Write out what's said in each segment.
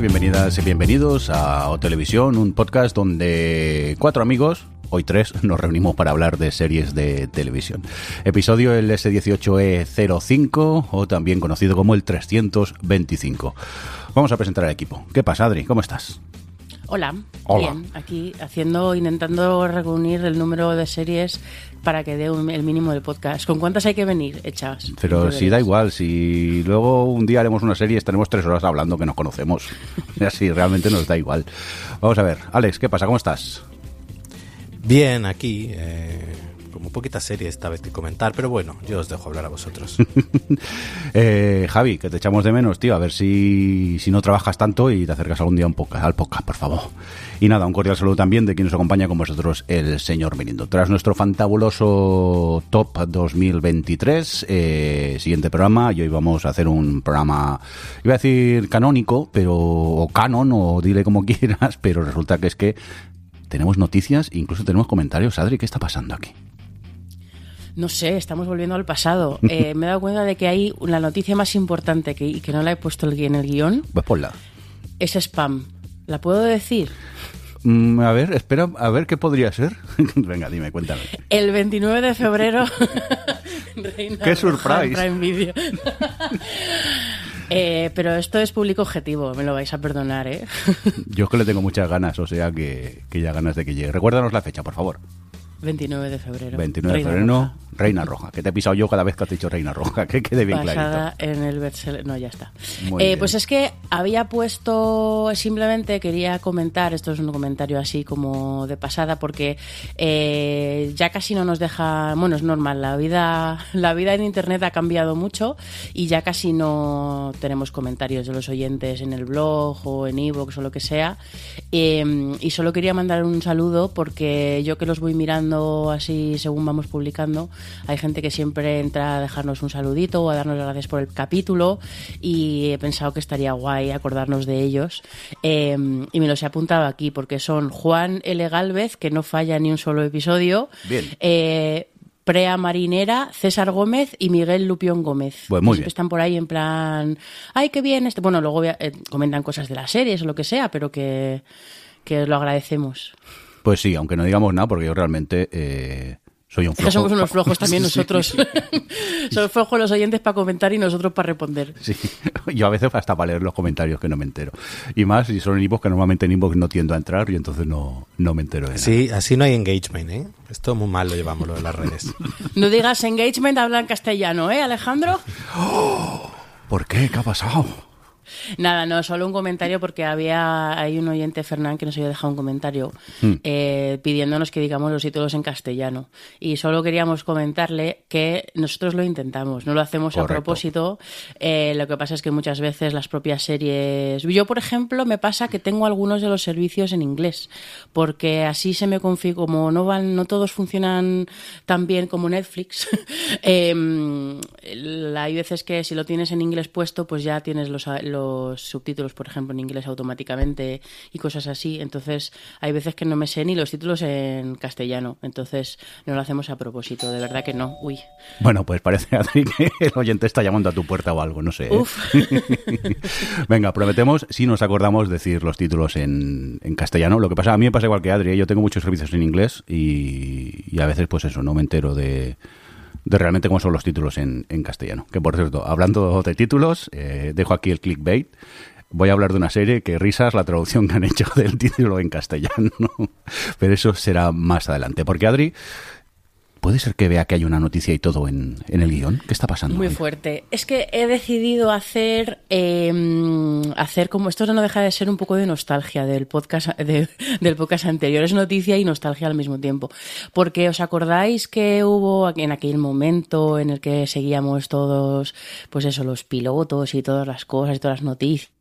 Bienvenidas y bienvenidos a O Televisión, un podcast donde cuatro amigos, hoy tres, nos reunimos para hablar de series de televisión. Episodio el S18E05 o también conocido como el 325. Vamos a presentar al equipo. ¿Qué pasa, Adri? ¿Cómo estás? Hola, Hola. bien, aquí haciendo, intentando reunir el número de series para que dé un- el mínimo del podcast. ¿Con cuántas hay que venir hechas? Pero si da igual, si luego un día haremos una serie y estaremos tres horas hablando que nos conocemos. Así realmente nos da igual. Vamos a ver, Alex, ¿qué pasa? ¿Cómo estás? Bien, aquí, eh, poquita serie esta vez que comentar, pero bueno, yo os dejo hablar a vosotros. Eh, Javi, que te echamos de menos, tío. A ver si, si no trabajas tanto y te acercas algún día un poco al podcast, por favor. Y nada, un cordial saludo también de quien nos acompaña con vosotros, el señor Mirindo. Tras nuestro fantabuloso Top 2023, eh, siguiente programa, y hoy vamos a hacer un programa, iba a decir canónico, pero o canon, o dile como quieras, pero resulta que es que tenemos noticias, incluso tenemos comentarios. Adri, ¿qué está pasando aquí? No sé, estamos volviendo al pasado. Eh, me he dado cuenta de que hay la noticia más importante que, y que no la he puesto en el guion, Pues ponla. es spam. ¿La puedo decir? Mm, a ver, espera, a ver qué podría ser. Venga, dime, cuéntame. El 29 de febrero. Reina ¡Qué surprise! Video. Eh, pero esto es público objetivo, me lo vais a perdonar, ¿eh? Yo es que le tengo muchas ganas, o sea que, que ya ganas de que llegue. Recuérdanos la fecha, por favor. 29 de febrero. 29 de Reina febrero, Roja. Reina Roja. Que te he pisado yo cada vez que has dicho Reina Roja, que quede bien basada clarito. en el bestseller. No, ya está. Eh, pues es que había puesto, simplemente quería comentar, esto es un comentario así como de pasada, porque eh, ya casi no nos deja, bueno, es normal, la vida, la vida en Internet ha cambiado mucho y ya casi no tenemos comentarios de los oyentes en el blog o en iVoox o lo que sea. Eh, y solo quería mandar un saludo porque yo que los voy mirando así según vamos publicando, hay gente que siempre entra a dejarnos un saludito o a darnos las gracias por el capítulo y he pensado que estaría guay acordarnos de ellos. Eh, y me los he apuntado aquí porque son Juan L. Galvez, que no falla ni un solo episodio. Bien. Eh, Prea Marinera, César Gómez y Miguel Lupión Gómez. Pues muy bien. Están por ahí en plan, ay, qué bien. Este... Bueno, luego eh, comentan cosas de las series o lo que sea, pero que, que lo agradecemos. Pues sí, aunque no digamos nada, porque yo realmente eh, soy un Es que flojo. somos unos flojos también Sí, nosotros. Son flojos los oyentes para comentar y nosotros para responder. Sí, yo a veces hasta para leer los comentarios que no me entero. Y más si son en inbox, que normalmente en inbox no tiendo a entrar y entonces no, no me entero de nada. Así, así no hay engagement, ¿eh? Esto muy mal lo llevamos lo de las redes. No digas engagement, habla en castellano, ¿eh, Alejandro? ¿Por qué? ¿Qué ha pasado? Nada, no, solo un comentario porque había hay un oyente, Fernán, que nos había dejado un comentario Hmm. eh, pidiéndonos que digamos los títulos en castellano. Y solo queríamos comentarle que nosotros lo intentamos, no lo hacemos a propósito. Eh, lo que pasa es que muchas veces las propias series... Yo, por ejemplo, me pasa que tengo algunos de los servicios en inglés, porque así se me configura, como no van, no todos funcionan tan bien como Netflix. em, hay veces que si lo tienes en inglés puesto, pues ya tienes los, los subtítulos, por ejemplo, en inglés automáticamente y cosas así. Entonces, hay veces que no me sé ni los títulos en castellano. Entonces, no lo hacemos a propósito, de verdad que no. Uy. Bueno, pues parece, Adri, que el oyente está llamando a tu puerta o algo, no sé. ¿eh? Uf. Venga, prometemos, si nos acordamos, decir los títulos en, en castellano. Lo que pasa, a mí me pasa igual que Adri, ¿eh? yo tengo muchos servicios en inglés y, y a veces, pues eso, no me entero de, de realmente cómo son los títulos en, en castellano. Que por cierto, hablando de títulos, eh, dejo aquí el clickbait. Voy a hablar de una serie que risas la traducción que han hecho del título en castellano. Pero eso será más adelante. Porque Adri, ¿puede ser que vea que hay una noticia y todo en, en el guion? ¿Qué está pasando? Muy hoy? fuerte. Es que he decidido hacer, eh, hacer como esto no deja de ser un poco de nostalgia del podcast, de- del podcast anterior. Es noticia y nostalgia al mismo tiempo. Porque os acordáis que hubo en aquel momento en el que seguíamos todos, pues eso, los pilotos y todas las cosas y todas las noticias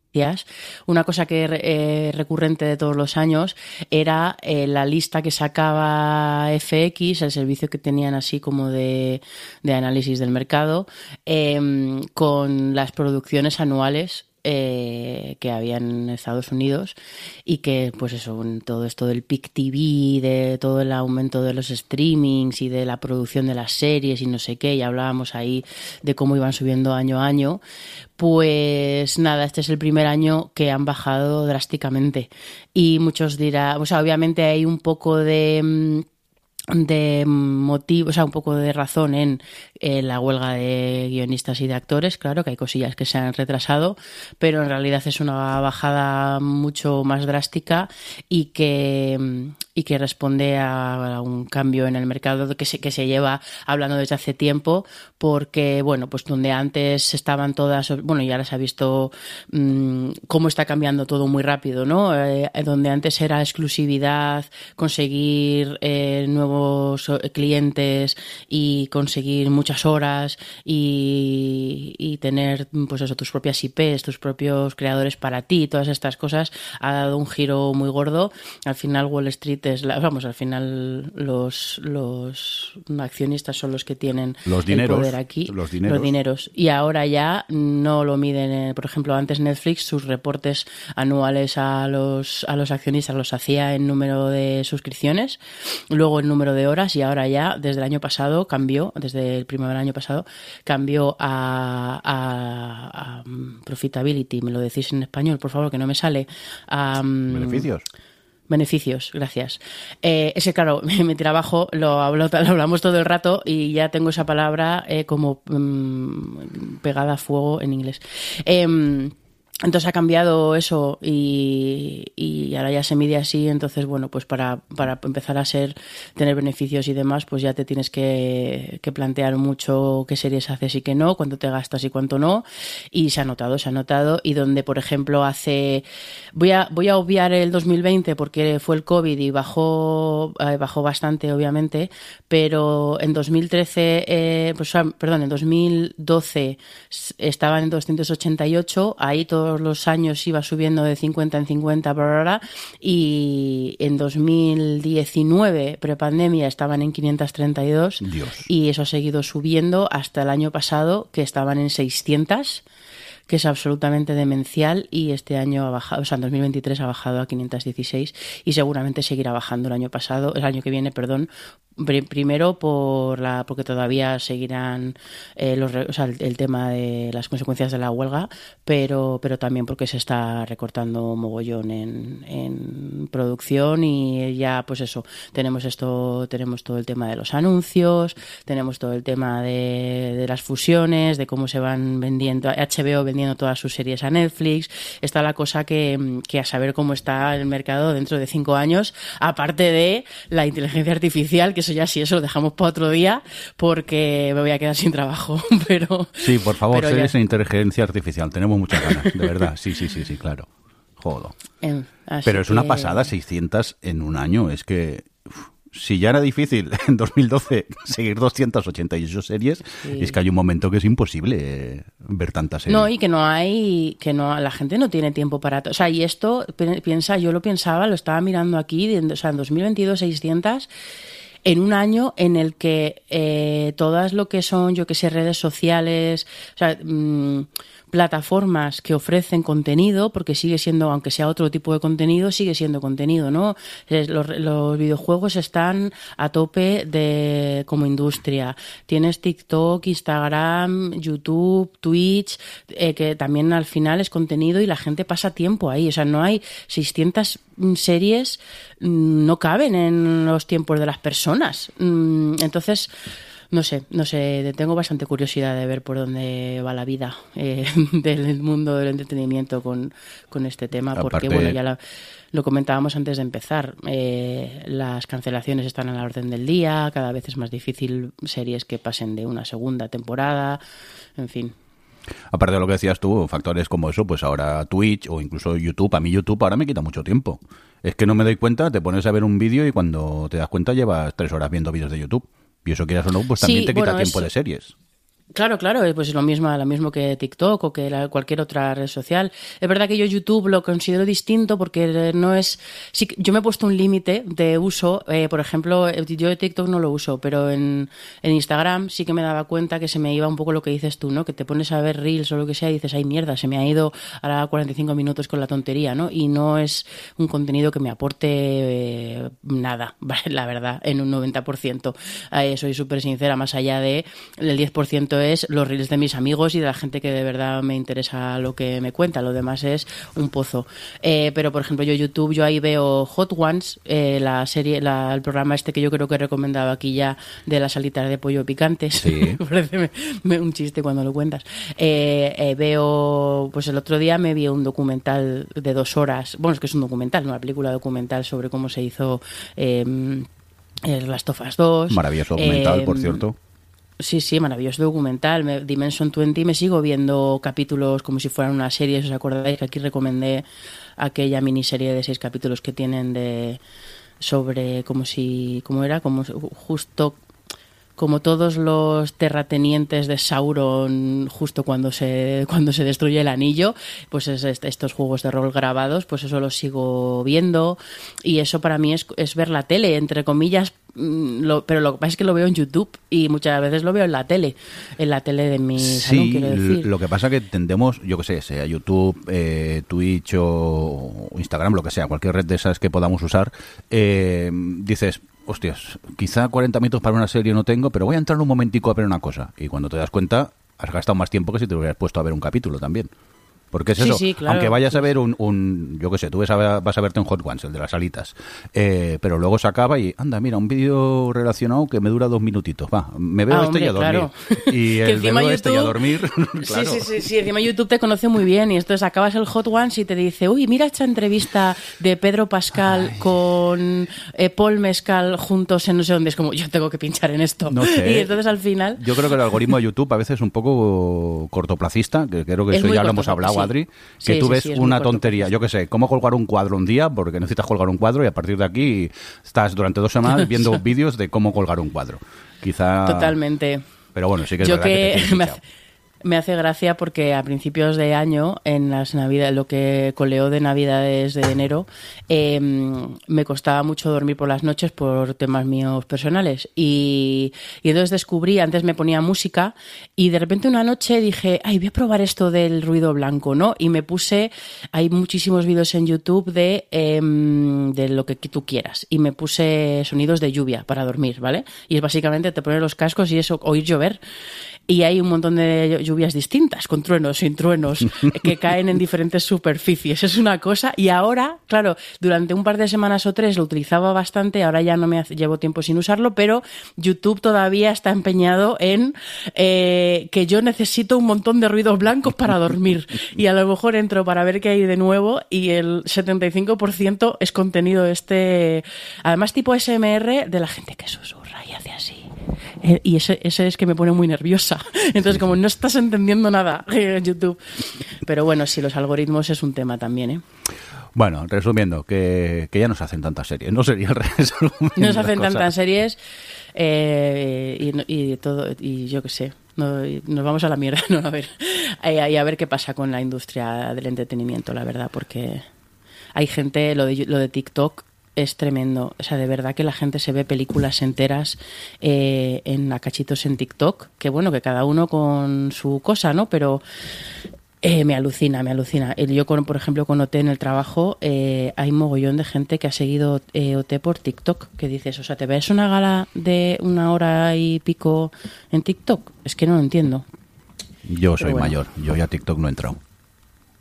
una cosa que eh, recurrente de todos los años era eh, la lista que sacaba FX, el servicio que tenían así como de, análisis del mercado, em, con las producciones anuales eh, que había en Estados Unidos y que, pues eso, todo esto del PIC TV, de todo el aumento de los streamings y de la producción de las series y no sé qué, y hablábamos ahí de cómo iban subiendo año a año, pues nada, este es el primer año que han bajado drásticamente. Y muchos dirán, o sea, obviamente hay un poco de mm, de motivo, o sea, un poco de razón en eh, la huelga de guionistas y de actores, claro que hay cosillas que se han retrasado, pero en realidad es una bajada mucho más drástica y que, y que responde a, un cambio en el mercado que se, que se lleva hablando desde hace tiempo, porque, bueno, pues donde antes estaban todas, bueno, ya las ha visto mmm, cómo está cambiando todo muy rápido, ¿no? Eh, donde antes era exclusividad, conseguir eh, nuevos eh, clientes y conseguir muchas horas y, y tener, pues eso, tus propias IPs, tus propios creadores para ti, todas estas cosas, ha dado un giro muy gordo. Al final Wall Street vamos, al final los, los accionistas son los que tienen los dineros, el poder aquí, los dineros. los dineros. Y ahora ya no lo miden, eh, por ejemplo, antes Netflix sus reportes anuales a los, a los accionistas los hacía en número de suscripciones, luego en número de horas y ahora ya desde el año pasado cambió, desde el primer año pasado, cambió a, a, a profitability, me lo decís en español, por favor, que no me sale. A, Beneficios. Beneficios, gracias. Eh, ese, claro, mi trabajo lo, hablo, lo hablamos todo el rato y ya tengo esa palabra eh, como mmm, pegada a fuego en inglés. Eh, entonces ha cambiado eso y, y, ahora ya se mide así, entonces bueno, pues para, para empezar a ser, tener beneficios y demás, pues ya te tienes que, que, plantear mucho qué series haces y qué no, cuánto te gastas y cuánto no, y se ha notado, se ha notado, y donde por ejemplo hace, voy a, voy a obviar el 2020 porque fue el COVID y bajó, eh, bajó bastante obviamente, pero en 2013, eh, pues, perdón, en 2012 estaban en 288, ahí todo los años iba subiendo de 50 en 50 por hora y en 2019, prepandemia, estaban en 532 Dios. y eso ha seguido subiendo hasta el año pasado que estaban en 600 que es absolutamente demencial y este año ha bajado, o sea, en 2023 ha bajado a 516 y seguramente seguirá bajando el año pasado, el año que viene, perdón, primero por la porque todavía seguirán eh, los, o sea, el, el, tema de las consecuencias de la huelga pero pero también porque se está recortando mogollón en, en producción y ya pues eso tenemos esto tenemos todo el tema de los anuncios tenemos todo el tema de, de las fusiones de cómo se van vendiendo HBO vendiendo todas sus series a Netflix está la cosa que, que a saber cómo está el mercado dentro de cinco años aparte de la inteligencia artificial que eso ya sí, eso lo dejamos para otro día porque me voy a quedar sin trabajo. Pero Sí, por favor, series ya- en inteligencia artificial. Tenemos muchas ganas, de verdad. Sí, sí, sí, sí, claro. Jodo. Eh, Pero es una que- pasada, 600 en un año. Es que uf, si ya era difícil en 2012 seguir 288 series, Sí. es que hay un momento que es imposible ver tantas series. No, y que no hay, que no, la gente no tiene tiempo para, o sea, y esto, pi- piensa, yo lo pensaba, lo estaba mirando aquí, o sea, en 2022 600, en un año en el que eh, todas lo que son, yo que sé, redes sociales, o sea, mm, plataformas que ofrecen contenido, porque sigue siendo, aunque sea otro tipo de contenido, sigue siendo contenido, ¿no? Los, los videojuegos están a tope de como industria. Tienes TikTok, Instagram, YouTube, Twitch, eh, que también al final es contenido y la gente pasa tiempo ahí. O sea, no hay 600 series, mm, no caben en los tiempos de las personas. Mm, Entonces, no sé, no sé, tengo bastante curiosidad de ver por dónde va la vida eh, del mundo del entretenimiento con, con este tema, porque bueno, ya la- lo comentábamos antes de empezar, eh, las cancelaciones están a la orden del día, cada vez es más difícil series que pasen de una segunda temporada, en fin. Aparte de lo que decías tú, factores como eso, pues ahora Twitch o incluso YouTube, a mí YouTube ahora me quita mucho tiempo. Es que no me doy cuenta, te pones a ver un vídeo y cuando te das cuenta llevas tres horas viendo vídeos de YouTube. Y eso quieras o no, pues también Sí, te quita bueno, tiempo eso- de series. Claro, claro, eh, pues es lo mismo, lo mismo que TikTok o que la- cualquier otra red social. Es verdad que yo YouTube lo considero distinto porque no es... Sí, yo me he puesto un límite de uso, eh, por ejemplo, eh, yo TikTok no lo uso, pero en, en Instagram sí que me daba cuenta que se me iba un poco lo que dices tú, ¿no? Que te pones a ver reels o lo que sea y dices, ay mierda, se me ha ido ahora 45 minutos con la tontería, ¿no? Y no es un contenido que me aporte eh, nada, la verdad, en un 90%. Eh, soy súper sincera, más allá de el 10% es los reels de mis amigos y de la gente que de verdad me interesa lo que me cuenta, lo demás es un pozo. Eh, pero, por ejemplo, yo YouTube, yo ahí veo Hot Ones, eh, la serie, la- el programa este que yo creo que he recomendado aquí ya de las alitas de pollo picantes. Sí. Parece un chiste cuando lo cuentas. Eh, veo, pues el otro día me vi un documental de dos horas, bueno, es que es un documental, una película documental sobre cómo se hizo eh, Las Tofas 2. Maravilloso documental, por Eh, cierto. Sí, sí, maravilloso documental. Me- Dimension 20 me sigo viendo capítulos como si fueran una serie. ¿Os acordáis que aquí recomendé aquella miniserie de seis capítulos que tienen de sobre como si cómo era como justo como todos los terratenientes de Sauron justo cuando se cuando se destruye el anillo pues es est- estos juegos de rol grabados pues eso los sigo viendo. Y eso para mí es, es ver la tele entre comillas mm, lo- pero lo que pasa es que lo veo en YouTube y muchas veces lo veo en la tele en la tele de mi salón Sí, quiero decir. lo que pasa que tendemos, yo que sé, sea YouTube, eh, Twitch o Instagram, lo que sea, cualquier red de esas que podamos usar, eh, dices, hostias, quizá 40 minutos para una serie no tengo, pero voy a entrar un momentico a ver una cosa. Y cuando te das cuenta, has gastado más tiempo que si te hubieras puesto a ver un capítulo también. Porque es Sí, eso, sí, claro. aunque vayas a ver un, un- yo qué sé, tú a- vas a verte un Hot Ones, el de las alitas, eh, pero luego se acaba y, anda, mira, un vídeo relacionado que me dura dos minutitos, va, me veo Ah, este y a dormir. claro. Y el encima veo este y a YouTube- dormir, claro. Sí, sí, sí, sí, encima YouTube te conoce muy bien y entonces acabas el Hot Ones y te dice, uy, mira esta entrevista de Pedro Pascal con eh, Paul Mescal juntos en no sé dónde. Es como, yo tengo que pinchar en esto. No sé. Y entonces al final... Yo creo que el algoritmo de YouTube a veces es un poco cortoplacista, que creo que Es eso ya lo hemos hablado, que Sí, tú sí, ves sí, una tontería, yo qué sé, cómo colgar un cuadro un día, porque necesitas colgar un cuadro y a partir de aquí estás durante dos semanas viendo vídeos de cómo colgar un cuadro. Quizá... Totalmente. Pero bueno, sí que es Yo verdad que, que me, hace, me hace gracia porque a principios de año, en las navidades, lo que coleó de navidades de enero, eh, me costaba mucho dormir por las noches por temas míos personales. Y, y entonces descubrí, antes me ponía música y de repente una noche dije, ay, voy a probar esto del ruido blanco, ¿no? Y me puse, hay muchísimos vídeos en YouTube de, em, de lo que tú quieras. Y me puse sonidos de lluvia para dormir, ¿vale? Y es básicamente te pones los cascos y eso, oír llover. Y hay un montón de lluvias distintas, con truenos, sin truenos, que caen en diferentes superficies. Es una cosa. Y ahora, claro, durante un par de semanas o tres lo utilizaba bastante, ahora ya no me hace- llevo tiempo sin usarlo, pero YouTube todavía está empeñado en eh, que yo necesito un montón de ruidos blancos para dormir. Y a lo mejor entro para ver qué hay de nuevo y el 75% es contenido este, además tipo SMR de la gente que susurra y hace así. Eh, y ese, ese es que me pone muy nerviosa. Entonces, como no estás entendiendo nada en YouTube. Pero bueno, sí, los algoritmos es un tema también, ¿eh? Bueno, resumiendo, que, que ya nos hacen tantas series. No sería el resumen Nos hacen tantas series eh, y, y todo, y yo qué sé. no- nos vamos a la mierda, ¿no? A ver, y a ver qué pasa con la industria del entretenimiento, la verdad, porque hay gente, lo de, lo de TikTok es tremendo. O sea, de verdad que la gente se ve películas enteras eh, en a cachitos en TikTok, que bueno, que cada uno con su cosa, ¿no? Pero eh, me alucina, me alucina. El- Yo, con, por ejemplo, con OT en el trabajo, eh, hay mogollón de gente que ha seguido eh, OT por TikTok. Que dices, o sea, ¿te ves una gala de una hora y pico en TikTok? Es que no lo entiendo. Yo soy bueno. mayor, yo ya TikTok no he entrado.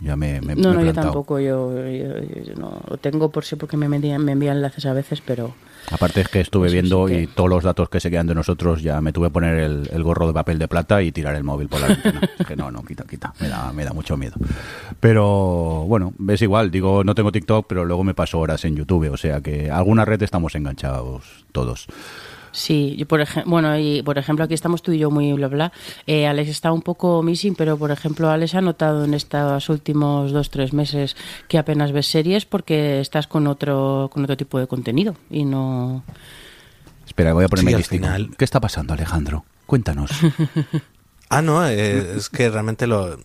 Ya me, me- No, me he no, yo tampoco. Yo, yo- yo no, lo tengo por sí porque me, envían- me envían enlaces a veces, pero Aparte es que estuve sí viendo que- y todos los datos que se quedan de nosotros ya me tuve que poner el, el gorro de papel de plata y tirar el móvil por la ventana. Es que no, no, quita, quita. Me da, me da mucho miedo. Pero bueno, es igual. Digo, no tengo TikTok, pero luego me paso horas en YouTube. O sea que a alguna red estamos enganchados todos. Sí, yo por ejemplo, bueno, y por ejemplo aquí estamos tú y yo muy bla bla. Eh, Alex está un poco missing, pero por ejemplo Alex ha notado en estos últimos dos tres meses que apenas ves series porque estás con otro con otro tipo de contenido y no. Espera, voy a ponerme Sí, al final- ¿Qué está pasando, Alejandro? Cuéntanos. Ah, no, eh, es que realmente lo,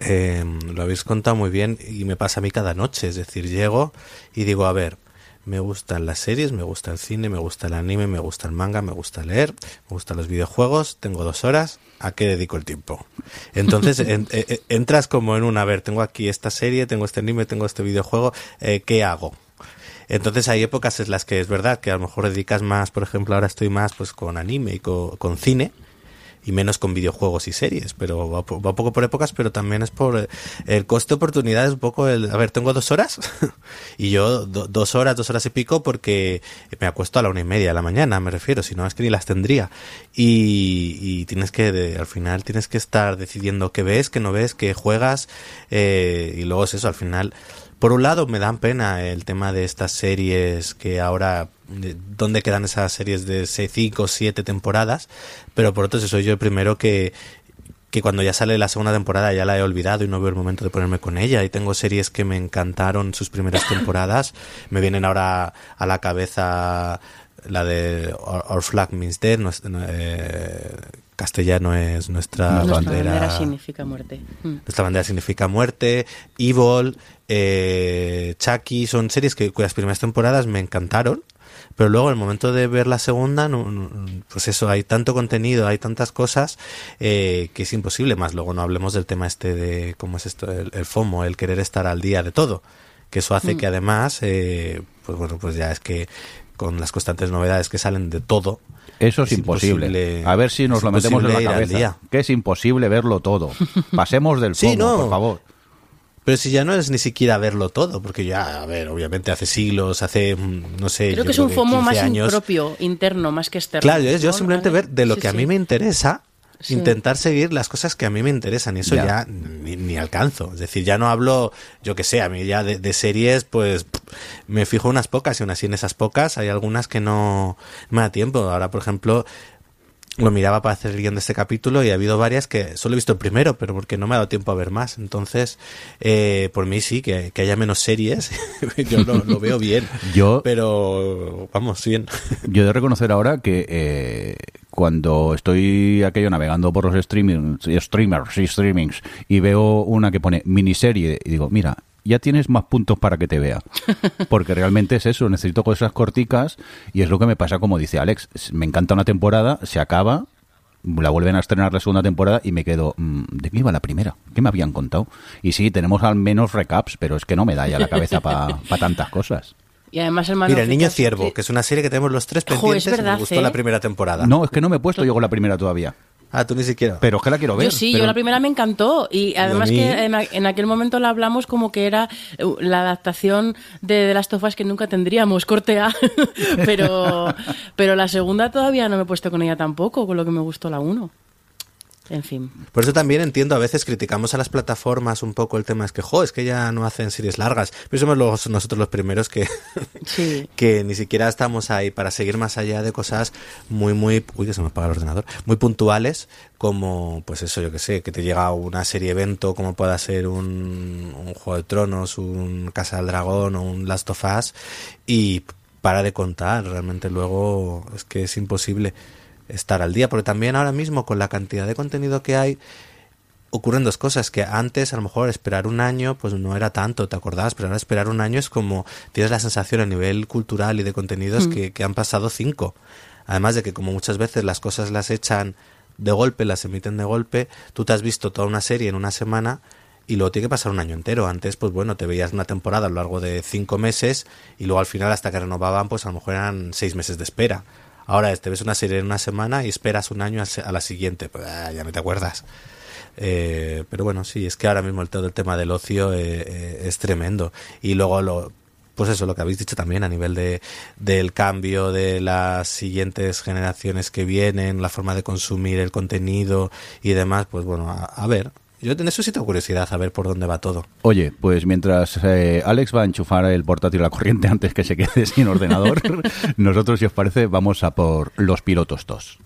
eh, lo habéis contado muy bien y me pasa a mí cada noche. Es decir, llego y digo, a ver, me gustan las series, me gusta el cine, me gusta el anime, me gusta el manga, me gusta leer, me gustan los videojuegos, tengo dos horas, ¿a qué dedico el tiempo? Entonces en- eh, eh, entras como en una, a ver, tengo aquí esta serie, tengo este anime, tengo este videojuego, eh, ¿qué hago? Entonces hay épocas en las que es verdad que a lo mejor dedicas más, por ejemplo, ahora estoy más pues con anime y co- con, cine y menos con videojuegos y series, pero va, va poco por épocas, pero también es por eh, el coste de oportunidad, es un poco el, a ver, tengo dos horas y yo do- dos horas, dos horas y pico porque me acuesto a la una y media de la mañana, me refiero, si no es que ni las tendría. Y, y tienes que, al final tienes que estar decidiendo qué ves, qué no ves, qué juegas eh, y luego es eso, al final por un lado me dan pena el tema de estas series que ahora dónde quedan esas series de 5 o 7 temporadas, pero por otro si soy yo el primero que que cuando ya sale la segunda temporada ya la he olvidado y no veo el momento de ponerme con ella. Y tengo series que me encantaron sus primeras temporadas, me vienen ahora a la cabeza la de Our, Our Flag Means Dead, nues- eh, castellano es nuestra, Nuestra bandera, bandera significa muerte. Mm. nuestra bandera significa muerte, Evil, eh, Chucky, son series que, cuyas primeras temporadas me encantaron, pero luego en el momento de ver la segunda, no- no- pues eso, hay tanto contenido, hay tantas cosas eh, que es imposible, más luego no hablemos del tema este de, ¿cómo es esto? El, el FOMO, el querer estar al día de todo, que eso hace que además, eh, pues bueno, pues ya es que con las constantes novedades que salen de todo, Eso es, Es imposible. imposible- A ver si nos lo metemos en la cabeza. Que es imposible verlo todo. Pasemos del Sí, fondo, no. por favor. Pero si ya no es ni siquiera verlo todo, porque ya, a ver, obviamente hace siglos, hace, mm, no sé, Creo que es un FOMO 15 más años. propio, interno, más que externo. Claro, es yo simplemente ver de lo Sí, que a sí. mí me interesa, Sí. intentar seguir las cosas que a mí me interesan, y eso Ya. ya, ni, ni alcanzo. Es decir, ya no hablo, yo que sé, a mí ya de, de series, pues me fijo unas pocas, y aún así en esas pocas hay algunas que no me da tiempo. Ahora, por ejemplo, lo miraba para hacer el guion de este capítulo y ha habido varias que solo he visto el primero, pero porque no me ha dado tiempo a ver más. Entonces, eh, por mí sí, que, que haya menos series, yo lo, lo veo bien. Yo- Pero, vamos, bien. Yo he de reconocer ahora que eh, cuando estoy aquello navegando por los streamings, streamers y streamings y veo una que pone miniserie y digo, mira, ya tienes más puntos para que te vea. Porque realmente es eso, necesito cosas corticas y es lo que me pasa como dice Alex. Me encanta una temporada, se acaba, la vuelven a estrenar la segunda temporada y me quedo, mm, ¿de qué iba la primera? ¿Qué me habían contado? Y sí, tenemos al menos recaps, pero es que no me da ya la cabeza para tantas cosas. Y además el Man Mira, El Niño Ciervo, que es una serie que tenemos los tres Jo, es pendientes verdad, me gustó ¿eh? la primera temporada. No, es que no me he puesto yo con la primera todavía. Ah, tú ni siquiera. Pero es que la quiero ver. Yo sí, pero- yo la primera me encantó y además mí- que en, aquel momento la hablamos como que era eh, la adaptación de, de las tofas que nunca tendríamos, corte A, pero, pero la segunda todavía no me he puesto con ella tampoco, con lo que me gustó la 1. En fin. Por eso también entiendo, a veces criticamos a las plataformas un poco el tema, es que, jo, es que ya no hacen series largas. Pero somos los- nosotros los primeros que, Sí. que ni siquiera estamos ahí para seguir más allá de cosas muy, muy, uy, que se me apaga el ordenador, muy puntuales, como, pues eso, yo que sé, que te llega una serie evento, como pueda ser un, un Juego de Tronos, un Casa del Dragón o un Last of Us, y para de contar, realmente luego es que es imposible estar al día, porque también ahora mismo con la cantidad de contenido que hay, ocurren dos cosas, que antes a lo mejor esperar un año pues no era tanto, ¿te acordabas? Pero ahora esperar un año es como tienes la sensación a nivel cultural y de contenidos que, que han pasado cinco. Además de que como muchas veces las cosas las echan de golpe, las emiten de golpe, tú te has visto toda una serie en una semana y luego tiene que pasar un año entero. Antes, pues bueno, te veías una temporada a lo largo de cinco meses y luego al final hasta que renovaban, pues a lo mejor eran seis meses de espera. Ahora te ves una serie en una semana y esperas un año a la siguiente. Pues ah, ya no te acuerdas. Eh, pero bueno, sí, es que ahora mismo el, todo el tema del ocio eh, eh, es tremendo. Y luego lo, pues eso, lo que habéis dicho también a nivel de, del cambio de las siguientes generaciones que vienen, la forma de consumir el contenido y demás, pues bueno, a, a ver. Yo tengo curiosidad a ver por dónde va todo. Oye, pues mientras eh, Alex va a enchufar el portátil a la corriente antes que se quede sin ordenador, nosotros, si os parece, vamos a por los pilotos 2.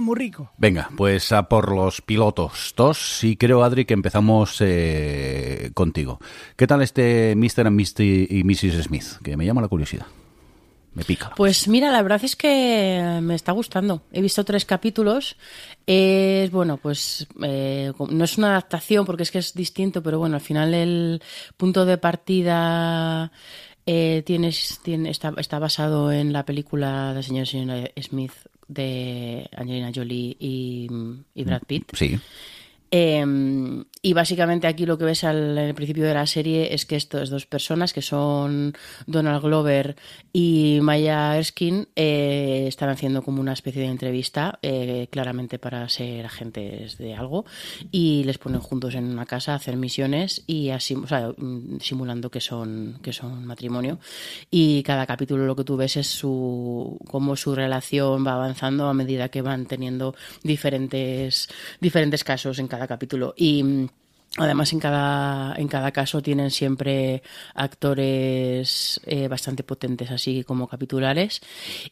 Muy rico. Venga, pues a por los pilotos dos. Y creo, Adri, que empezamos eh, contigo. ¿Qué tal este Mr. and Misty y Mrs. Smith? Que me llama la curiosidad. Me pica. Pues mira, la verdad es que me está gustando. He visto tres capítulos. Es bueno, pues eh, no es una adaptación porque es que es distinto, pero bueno, al final el punto de partida eh, tienes, tiene, está, está basado en la película de señor y señora Smith de Angelina Jolie y, y Brad Pitt. Sí. Eh, y básicamente aquí lo que ves al, principio de la serie es que estas dos personas, que son Donald Glover y Maya Erskine, eh, están haciendo como una especie de entrevista, eh, claramente para ser agentes de algo, y les ponen juntos en una casa a hacer misiones y así, mm, simulando que son, que son matrimonio. Y cada capítulo lo que tú ves es su cómo su relación va avanzando a medida que van teniendo diferentes, diferentes casos en cada capítulo. Y mm, Además, en cada, en cada caso tienen siempre actores eh, bastante potentes, así como capitulares.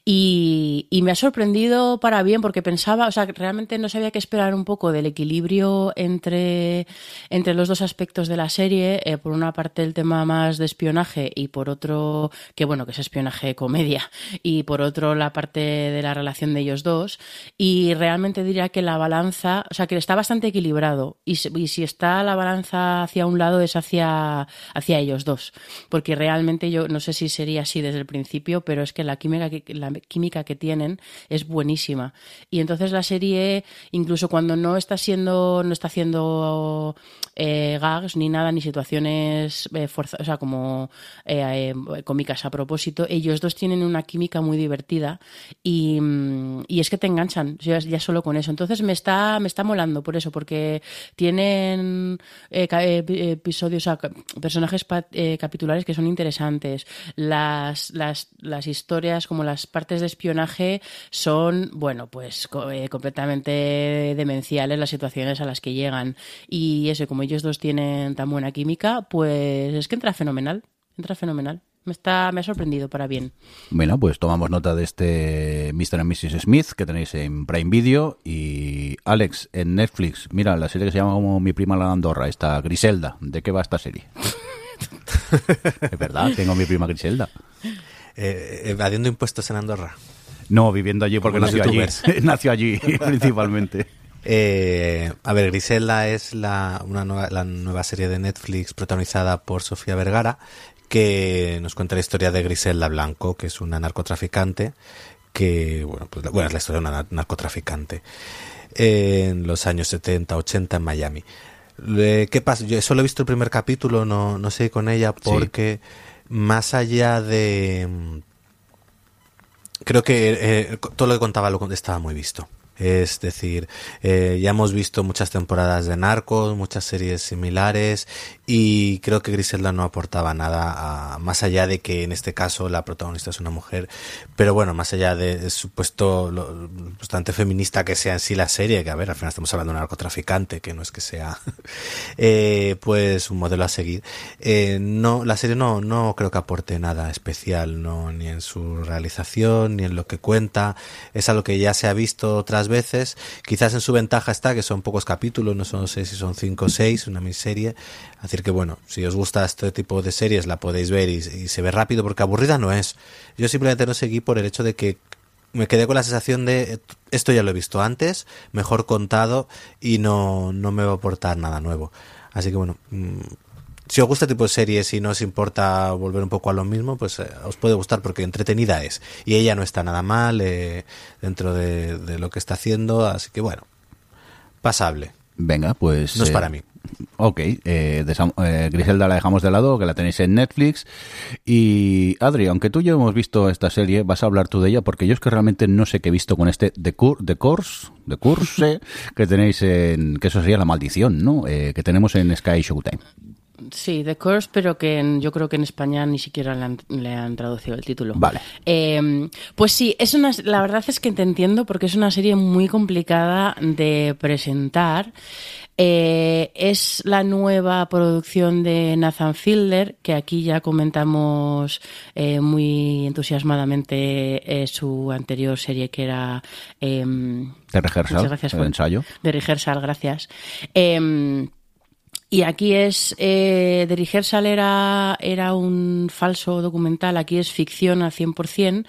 Y, y, me ha sorprendido para bien, porque pensaba, o sea, realmente no sabía qué esperar un poco del equilibrio entre, entre los dos aspectos de la serie. Eh, por una parte, el tema más de espionaje, y por otro, que bueno, que es espionaje comedia, y por otro, la parte de la relación de ellos dos. Y realmente diría que la balanza, o sea, que está bastante equilibrado. Y, y si está la balanza hacia un lado es hacia, hacia ellos dos. Porque realmente yo no sé si sería así desde el principio, pero es que la química que, la química que tienen es buenísima. Y entonces la serie, incluso cuando no está siendo, no está haciendo eh, gags ni nada, ni situaciones eh, o sea, como eh, cómicas a propósito, ellos dos tienen una química muy divertida y, y es que te enganchan ya, solo con eso. Entonces me está, me está molando por eso, porque tienen eh, episodios, o sea, personajes eh, capitulares que son interesantes. Las, las, las, historias, como las partes de espionaje, son, bueno, pues eh, completamente demenciales las situaciones a las que llegan. Y eso, como ellos dos tienen tan buena química, pues es que entra fenomenal. Entra fenomenal. Me, está, me ha sorprendido para bien. Bueno, pues tomamos nota de este Mr. and Mrs. Smith que tenéis en Prime Video y Alex en Netflix. Mira, la serie que se llama como Mi prima la Andorra, esta Griselda. ¿De qué va esta serie? es verdad, tengo mi prima Griselda. Eh, evadiendo impuestos en Andorra. No, viviendo allí porque nació allí. nació allí principalmente. Eh, a ver, Griselda es la, una nueva, la nueva serie de Netflix protagonizada por Sofía Vergara, que nos cuenta la historia de Griselda Blanco, que es una narcotraficante, que, bueno, pues, bueno es la historia de una narcotraficante en los años 70, 80 en Miami. ¿Qué pasa? Yo solo he visto el primer capítulo, no, no sé con ella, porque sí. más allá de... Creo que eh, todo lo que contaba lo estaba muy visto. Es decir, eh, ya hemos visto muchas temporadas de Narcos, muchas series similares y creo que Griselda no aportaba nada a, más allá de que en este caso la protagonista es una mujer, pero bueno, más allá de supuesto lo, bastante feminista que sea en sí la serie, que a ver, al final estamos hablando de un narcotraficante, que no es que sea eh, pues un modelo a seguir. Eh, no, la serie no, no creo que aporte nada especial, no, ni en su realización, ni en lo que cuenta, es algo que ya se ha visto otras veces. Quizás en su ventaja está que son pocos capítulos, no son sé si son cinco o seis, una miniserie. Decir que bueno, si os gusta este tipo de series la podéis ver y, y, se ve rápido porque aburrida no es. Yo simplemente no seguí por el hecho de que me quedé con la sensación de esto ya lo he visto antes, mejor contado y no, no me va a aportar nada nuevo. Así que bueno, mmm, si os gusta este tipo de series y no os importa volver un poco a lo mismo, pues eh, os puede gustar porque entretenida es. Y ella no está nada mal eh, dentro de, de, lo que está haciendo, así que bueno, pasable. Venga, pues... No es eh, para mí. Ok, eh, Griselda la dejamos de lado, que la tenéis en Netflix. Y Adri, aunque tú y yo hemos visto esta serie, vas a hablar tú de ella, porque yo es que realmente no sé qué he visto con este The, Cur The Course, The Course que tenéis en... que eso sería la maldición, ¿no? Eh, que tenemos en Sky Showtime. Sí, The Curse, pero que en- yo creo que en España ni siquiera le han, le han traducido el título. Vale. Eh, pues sí, es una, la verdad es que te entiendo porque es una serie muy complicada de presentar. Eh, es la nueva producción de Nathan Fielder, que aquí ya comentamos eh, muy entusiasmadamente eh, su anterior serie que era... em, De rehearsal, gracias el ensayo. de Rehearsal, gracias. Y aquí es, eh, The era, era un falso documental, aquí es ficción al 100%,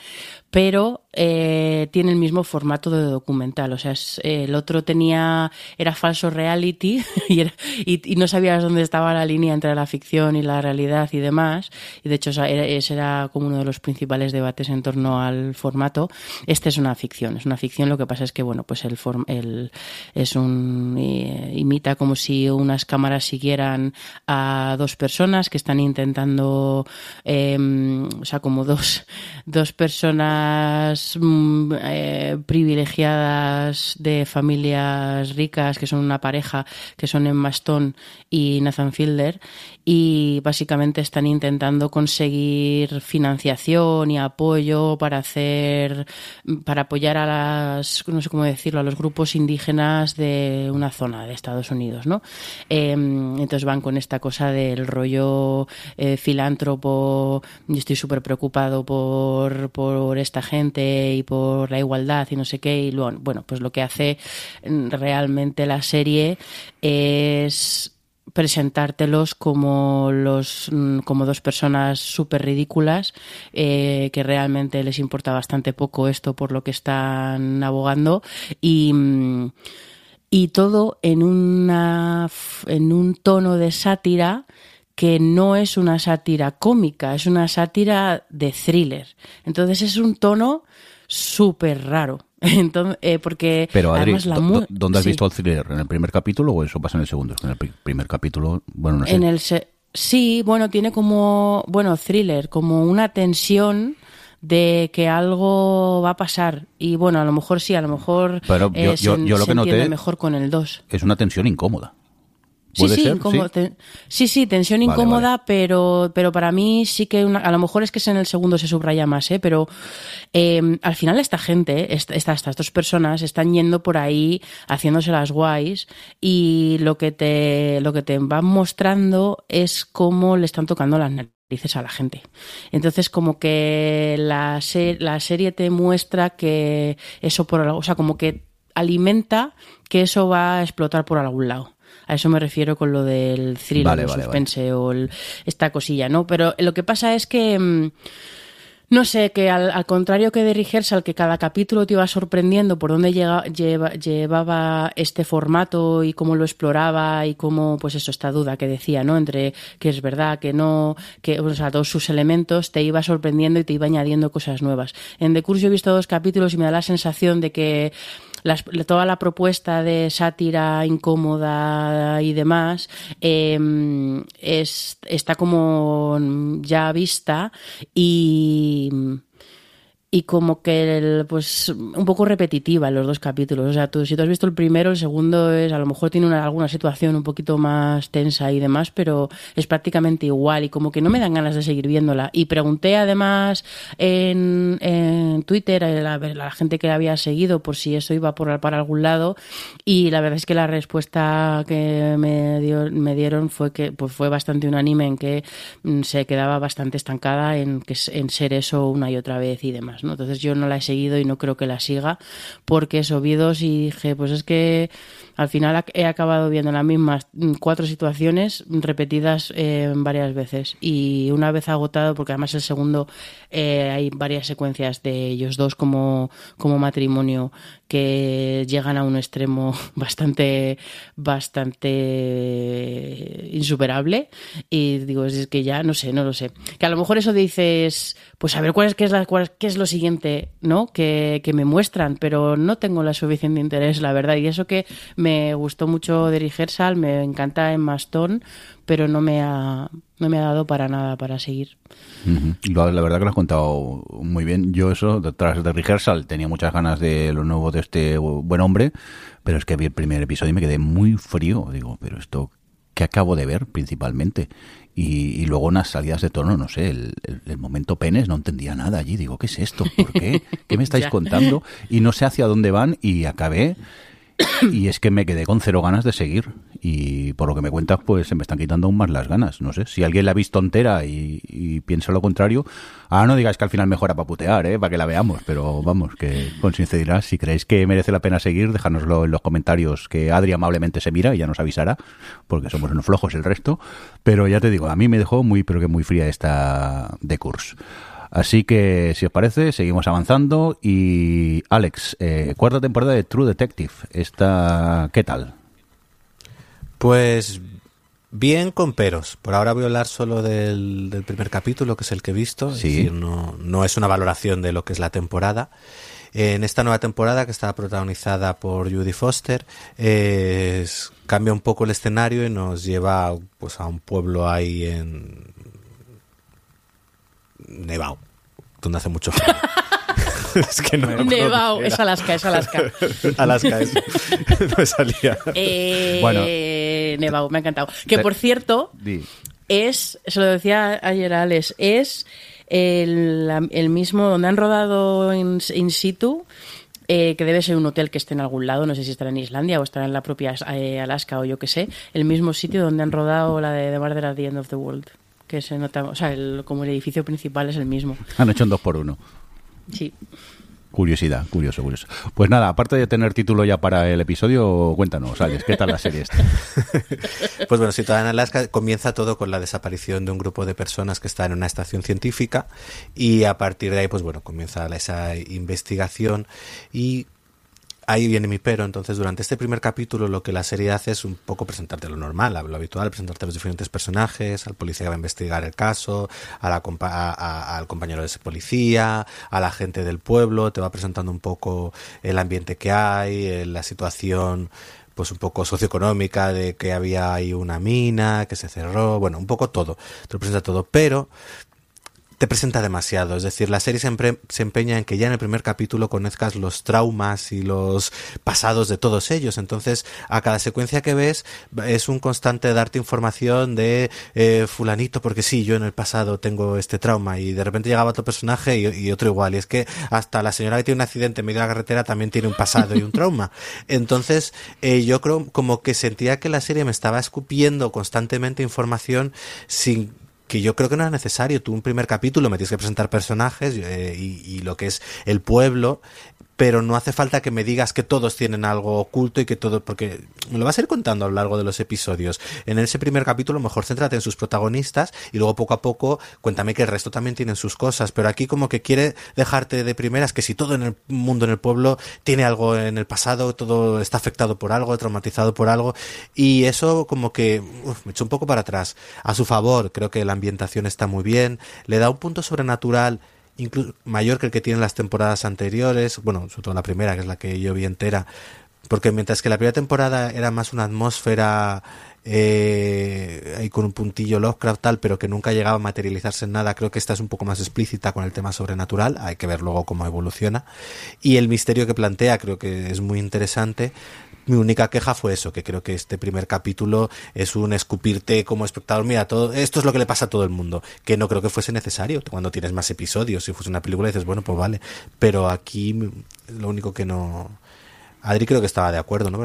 pero eh, tiene el mismo formato de documental. O sea, es- eh, el otro tenía, era falso reality y, era- y- no sabías dónde estaba la línea entre la ficción y la realidad y demás. Y de hecho, ese era como uno de los principales debates en torno al formato. Este es una ficción, es una ficción. Lo que pasa es que, bueno, pues el, form- el es un, eh, imita como si unas cámaras siguieran a dos personas que están intentando, eh, o sea, como dos, dos personas mm, eh, privilegiadas de familias ricas, que son una pareja, que son Emma Stone y Nathan Fielder, y básicamente están intentando conseguir financiación y apoyo para hacer, para apoyar a las, no sé cómo decirlo, a los grupos indígenas de una zona de Estados Unidos, ¿no? Eh, entonces van con esta cosa del rollo eh, filántropo, yo estoy súper preocupado por, por esta gente y por la igualdad y no sé qué, y luego, bueno, pues lo que hace mm, realmente la serie es presentártelos como los mm, como dos personas súper ridículas eh, que realmente les importa bastante poco esto por lo que están abogando y mm, y todo en una en un tono de sátira que no es una sátira cómica, es una sátira de thriller. Entonces es un tono súper raro. Entonces, eh, porque Pero Adri, además la ¿dó- mu- dó- ¿dónde has sí. visto el thriller? ¿En el primer capítulo o eso pasa en el segundo? Es que en el pri- primer capítulo, bueno, no sé. En el se- sí, bueno, tiene como, bueno, thriller, como una tensión de que algo va a pasar. Y bueno, a lo mejor sí, a lo mejor Pero yo- eh, yo- se, yo lo se que noté- mejor con el 2. Es una tensión incómoda. Sí, ¿Puede sí, incómodo- ¿Sí? sí, sí, tensión Vale, incómoda, vale. pero pero para mí sí que una, a lo mejor es que es en el segundo se subraya más, ¿eh? pero eh, al final esta gente, esta- esta- estas dos personas están yendo por ahí haciéndose las guays y lo que te lo que te van mostrando es cómo le están tocando las narices a la gente. Entonces como que la, la serie te muestra que eso por algo, o sea, como que alimenta que eso va a explotar por algún lado. A eso me refiero con lo del thriller, Vale, el vale, suspense o el- esta cosilla, ¿no? Pero lo que pasa es que mm, no sé, que al, al contrario que de Rehearsal, que cada capítulo te iba sorprendiendo por dónde llega- lleva- llevaba este formato y cómo lo exploraba y cómo, pues eso, esta duda que decía, ¿no? Entre que es verdad, que no, que, o sea, todos sus elementos te iba sorprendiendo y te iba añadiendo cosas nuevas. En The Curse yo he visto dos capítulos y me da la sensación de que las- toda la propuesta de sátira incómoda y demás eh, es, está como ya vista y y como que el, pues un poco repetitiva en los dos capítulos. O sea, tú, si tú has visto el primero, el segundo es a lo mejor tiene una, alguna situación un poquito más tensa y demás, pero es prácticamente igual y como que no me dan ganas de seguir viéndola. Y pregunté además en, en Twitter a la, la gente que había seguido por si eso iba por, para algún lado y la verdad es que la respuesta que me, dio, me dieron fue que pues fue bastante unánime en que mm, se quedaba bastante estancada en, que, en ser eso una y otra vez y demás. ¿No? Entonces yo no la he seguido y no creo que la siga porque eso vi dos y dije, pues es que al final he acabado viendo las mismas mm, cuatro situaciones repetidas eh, varias veces. Y una vez agotado, porque además el segundo eh, hay varias secuencias de ellos dos como, como matrimonio que llegan a un extremo bastante bastante insuperable. Y digo es que ya no sé no lo sé que a lo mejor eso dices pues a ver cuál es qué es la cuál es lo siguiente no que, que me muestran pero no tengo la suficiente interés la verdad y eso que me gustó mucho de Rehearsal me encanta en Stone pero no me ha no me ha dado para nada para seguir Ujú. Lo- La verdad que lo has contado muy bien. Yo eso, detrás de Rehearsal, tenía muchas ganas de lo nuevo de este buen hombre, pero es que vi el primer episodio y me quedé muy frío. Digo, pero esto, ¿qué acabo de ver principalmente? Y, y luego unas salidas de tono, no sé, el, el- el momento penes, no entendía nada allí. Digo, ¿qué es esto? ¿Por qué? ¿Qué me estáis contando? Y no sé hacia dónde van y acabé. Y es que me quedé con cero ganas de seguir. Y por lo que me cuentas, pues se me están quitando aún más las ganas. No sé, si alguien la ha visto entera y, y piensa lo contrario, ahora no digáis que al final mejora para putear, ¿eh? para que la veamos. Pero vamos, que con sinceridad, si creéis que merece la pena seguir, dejárnoslo en los comentarios, que Adri amablemente se mira y ya nos avisará, porque somos unos flojos el resto. Pero ya te digo, a mí me dejó muy, pero que muy fría esta de Curse. Así que, si os parece, seguimos avanzando. Y Alex, eh, cuarta temporada de True Detective. Esta, ¿Qué tal? Pues bien con peros. Por ahora voy a hablar solo del, del primer capítulo, que es el que he visto. Sí. Es decir, no, no es una valoración de lo que es la temporada. En esta nueva temporada, que está protagonizada por Judy Foster, es- cambia un poco el escenario y nos lleva pues, a un pueblo ahí en Nevado, donde hace mucho frío. es que no Nevado, es. Alaska, es Alaska. Alaska, no me salía. Eh, Bueno. Nevado, me ha encantado. Que por cierto, Di. es, se lo decía ayer a Alex, es el, mismo donde han rodado in, in situ, eh, que debe ser un hotel que esté en algún lado, no sé si estará en Islandia o estará en la propia eh, Alaska o yo qué sé, el mismo sitio donde han rodado la de The Murder at the End of the World. Que se nota, o sea, el- como el edificio principal es el mismo. Han hecho un 2 por 1 Sí. Curiosidad, curioso, curioso. Pues nada, aparte de tener título ya para el episodio, cuéntanos, Alex, ¿qué tal la serie esta? Pues bueno, situada en Alaska, comienza todo con la desaparición de un grupo de personas que está en una estación científica y a partir de ahí, pues bueno, comienza esa investigación y ahí viene mi pero. Entonces, durante este primer capítulo, lo que la serie hace es un poco presentarte lo normal, lo habitual, presentarte a los diferentes personajes, al policía que va a investigar el caso, a la compa- a- al compañero de ese policía, a la gente del pueblo, te va presentando un poco el ambiente que hay, eh, la situación pues un poco socioeconómica de que había ahí una mina que se cerró, bueno, un poco todo, te lo presenta todo, pero te presenta demasiado. Es decir, la serie se, empre- se empeña en que ya en el primer capítulo conozcas los traumas y los pasados de todos ellos. Entonces, a cada secuencia que ves es un constante darte información de eh, fulanito, porque sí, yo en el pasado tengo este trauma y de repente llegaba otro personaje y, y otro igual. Y es que hasta la señora que tiene un accidente en medio de la carretera también tiene un pasado y un trauma. Entonces, eh, yo creo como que sentía que la serie me estaba escupiendo constantemente información sin que yo creo que no era necesario. Tú un primer capítulo me tienes que presentar personajes eh, y, y lo que es el pueblo, pero no hace falta que me digas que todos tienen algo oculto y que todo, porque me lo vas a ir contando a lo largo de los episodios. En ese primer capítulo mejor céntrate en sus protagonistas y luego poco a poco cuéntame que el resto también tienen sus cosas, pero aquí como que quiere dejarte de primeras que si todo en el mundo, en el pueblo, tiene algo en el pasado, todo está afectado por algo, traumatizado por algo, y eso como que me echó un poco para atrás. A su favor, creo que la ambientación está muy bien, le da un punto sobrenatural incluso mayor que el que tienen las temporadas anteriores, bueno, sobre todo la primera, que es la que yo vi entera, porque mientras que la primera temporada era más una atmósfera eh, ahí con un puntillo Lovecraft tal, pero que nunca llegaba a materializarse en nada, creo que esta es un poco más explícita con el tema sobrenatural, hay que ver luego cómo evoluciona, y el misterio que plantea creo que es muy interesante, mi única queja fue eso, que creo que este primer capítulo es un escupirte como espectador, mira, todo, esto es lo que le pasa a todo el mundo, que no creo que fuese necesario cuando tienes más episodios, si fuese una película dices, bueno, pues vale, pero aquí mm, lo único que no... Adri creo que estaba de acuerdo, ¿no?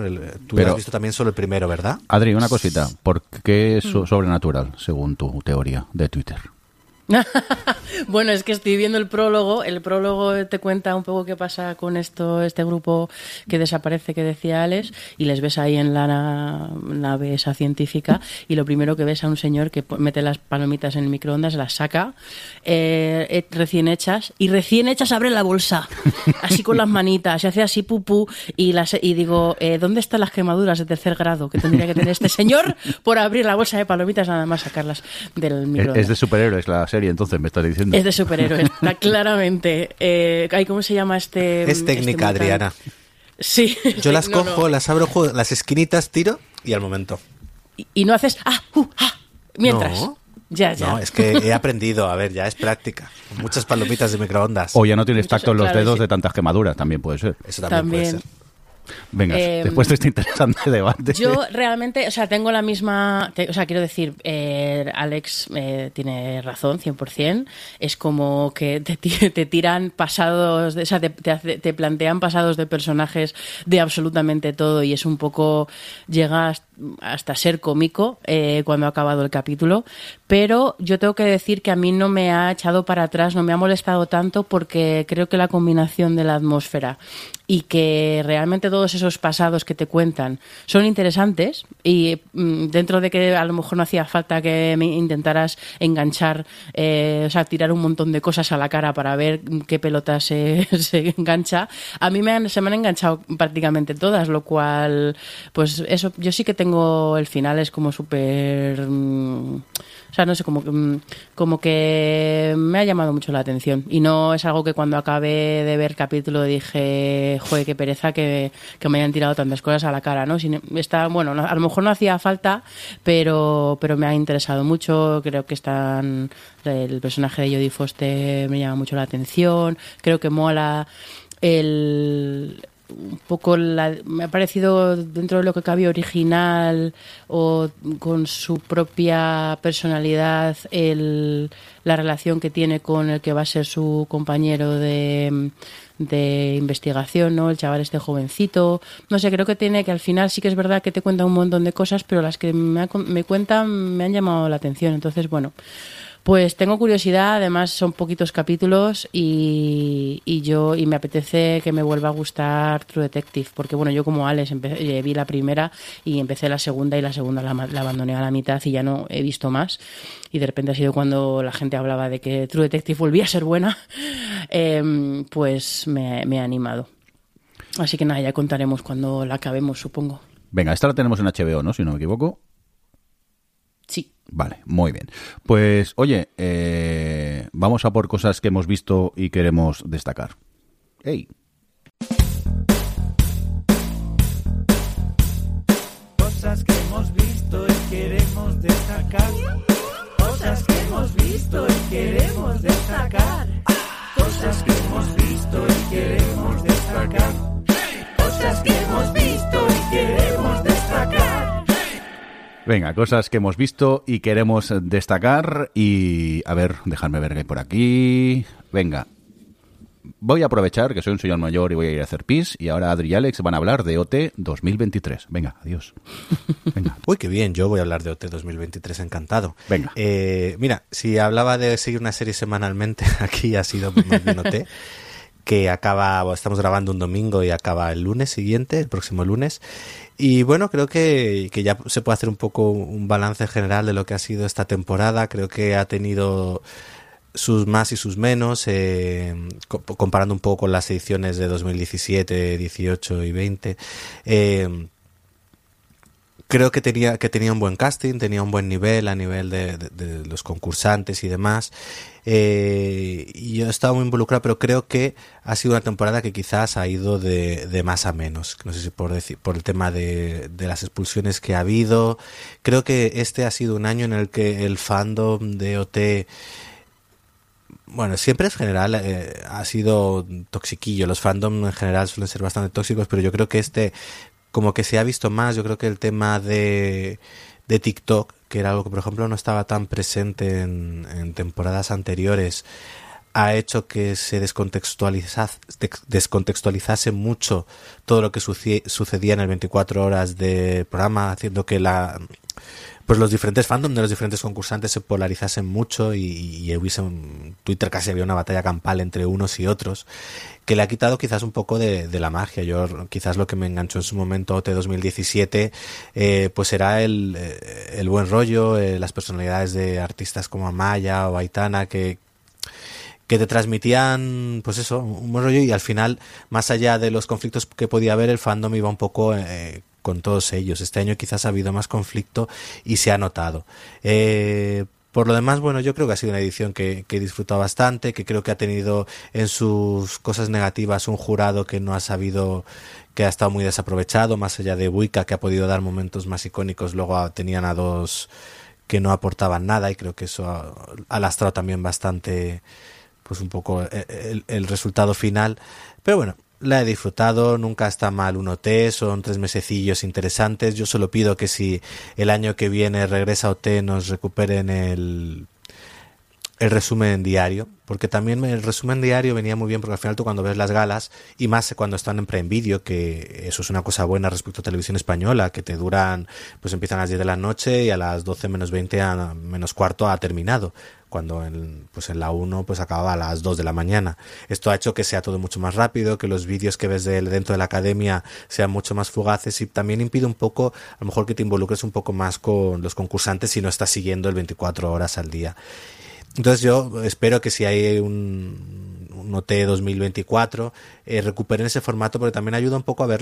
Tú Pero- has visto también solo el primero, ¿verdad? Adri, una cosita, ¿por qué es so- sobrenatural, según tu teoría de Twitter? bueno, es que estoy viendo el prólogo. El prólogo te cuenta un poco qué pasa con esto, este grupo que desaparece, que decía Alex, y les ves ahí en la na- nave esa científica, y lo primero que ves a un señor que mete las palomitas en el microondas, las saca, eh, eh, recién hechas, y recién hechas abre la bolsa, así con las manitas, se hace así pupú, y, las, y digo, eh, ¿dónde están las quemaduras de tercer grado que tendría que tener este señor por abrir la bolsa de palomitas nada más sacarlas del microondas? es de superhéroes la serie, entonces me estás diciendo. Es de superhéroes, está claramente. Eh, ay, ¿Cómo se llama este? Es técnica, este? Adriana. Sí. Yo las no, cojo, no. las abro, juego, las esquinitas tiro y al momento. Y, y no haces. ¡Ah! Uh, ah mientras. No. Ya, ya. No, es que he aprendido, a ver, ya es práctica. Muchas palomitas de microondas. O ya no tienes tacto en los claro, dedos sí. de tantas quemaduras, también puede ser. Eso también, También. puede ser. Venga, Eh, después de este interesante debate. Yo realmente, o sea, tengo la misma, te- o sea, quiero decir, eh, Alex eh, tiene razón, 100%. Es como que te, te tiran pasados, de, o sea, te, te plantean pasados de personajes de absolutamente todo y es un poco, llega hasta- ser cómico eh, cuando ha acabado el capítulo. Pero yo tengo que decir que a mí no me ha echado para atrás, no me ha molestado tanto porque creo que la combinación de la atmósfera y que realmente todos esos pasados que te cuentan son interesantes y mm, dentro de que a lo mejor no hacía falta que me intentaras enganchar, eh, o sea, tirar un montón de cosas a la cara para ver qué pelota se, engancha, a mí se me han enganchado prácticamente todas, lo cual, pues eso, yo sí que tengo el final, es como súper... mm, o sea, no sé, como, mm, como que me ha llamado mucho la atención. Y no es algo que cuando acabé de ver capítulo dije, joder, qué pereza que, me hayan tirado tantas cosas a la cara, ¿no? Está, bueno, no- a lo mejor no hacía falta, pero, pero me ha interesado mucho. Creo que están, el personaje de Jodie Foster me llama mucho la atención. Creo que mola el un poco la- me ha parecido dentro de lo que cabe original o con su propia personalidad el, la relación que tiene con el que va a ser su compañero de, de investigación, ¿no? El chaval este jovencito. No sé, creo que tiene que al final sí que es verdad que te cuenta un montón de cosas, pero las que me, ha me cuentan me han llamado la atención. Entonces, bueno, pues tengo curiosidad, además son poquitos capítulos y, y yo y me apetece que me vuelva a gustar True Detective, porque bueno, yo como Alex empe- eh, vi la primera y empecé la segunda y la segunda la abandoné a la mitad y ya no he visto más. Y de repente ha sido cuando la gente hablaba de que True Detective volvía a ser buena, em, pues me, me ha animado. Así que nada, ya contaremos cuando la acabemos, supongo. Venga, esta la tenemos en HBO, ¿no? Si no me equivoco. Vale, muy bien. Pues, oye, eh, vamos a por cosas que hemos visto y queremos destacar. ¡Ey! Cosas que hemos visto y queremos destacar. Cosas que hemos visto y queremos destacar. Cosas que hemos visto y queremos destacar. Cosas que hemos visto y queremos destacar. Venga, cosas que hemos visto y queremos destacar. Y, a ver, dejadme ver hay por aquí. Venga. Voy a aprovechar que soy un señor mayor y voy a ir a hacer pis. Y ahora Adri y Alex van a hablar de OT 2023. Venga, adiós. Venga. Uy, qué bien, yo voy a hablar de OT 2023, encantado. Venga. Eh, mira, si hablaba de seguir una serie semanalmente, aquí ha sido más bien OT, que acaba, estamos grabando un domingo y acaba el lunes siguiente, el próximo lunes. Y bueno, creo que, que ya se puede hacer un poco un balance general de lo que ha sido esta temporada. Creo que ha tenido sus más y sus menos, eh, co- comparando un poco con las ediciones de 2017, 18 y 20. Eh, creo que tenía que tenía un buen casting, tenía un buen nivel a nivel de los concursantes y demás. Eh, y yo he estado muy involucrado, pero creo que ha sido una temporada que quizás ha ido de, de más a menos. No sé si por decir, por el tema de, de las expulsiones que ha habido. Creo que este ha sido un año en el que el fandom de OT bueno, siempre en general eh, ha sido toxiquillo. Los fandom en general suelen ser bastante tóxicos, pero yo creo que este, como que se ha visto más, yo creo que el tema de, de TikTok, que era algo que por ejemplo no estaba tan presente en, temporadas anteriores, ha hecho que se descontextualizase, descontextualizase mucho todo lo que sucedía en el 24 horas de programa, haciendo que la pues los diferentes fandom de los diferentes concursantes se polarizasen mucho y, y hubiese Twitter casi había una batalla campal entre unos y otros que le ha quitado quizás un poco de, de la magia. Yo quizás lo que me enganchó en su momento OT 2017 eh, pues era el, eh, el buen rollo, eh, las personalidades de artistas como Amaya o Aitana que que te transmitían, pues eso, un buen rollo y al final, más allá de los conflictos que podía haber, el fandom iba un poco eh, con todos ellos. Este año quizás ha habido más conflicto y se ha notado. Eh, por lo demás, bueno, yo creo que ha sido una edición que, que he disfrutado bastante, que creo que ha tenido en sus cosas negativas un jurado que no ha sabido, que ha estado muy desaprovechado, más allá de Wicca, que ha podido dar momentos más icónicos, luego tenían a dos que no aportaban nada y creo que eso ha, ha lastrado también bastante pues un poco el, el- el resultado final. Pero bueno, la he disfrutado, nunca está mal un OT, son tres mesecillos interesantes. Yo solo pido que si el año que viene regresa OT nos recuperen el, el resumen diario, porque también el resumen diario venía muy bien porque al final tú cuando ves las galas y más cuando están en Prime Video, que eso es una cosa buena respecto a televisión española, que te duran, pues empiezan a las 10 de la noche y a las 12 menos 20 a menos cuarto ha terminado cuando en, pues en la 1 pues acababa a las 2 de la mañana. Esto ha hecho que sea todo mucho más rápido, que los vídeos que ves de, dentro de la academia sean mucho más fugaces y también impide un poco, a lo mejor que te involucres un poco más con los concursantes si no estás siguiendo el 24 horas al día. Entonces yo espero que si hay un, un OT 2024 eh, recuperen ese formato porque también ayuda un poco a ver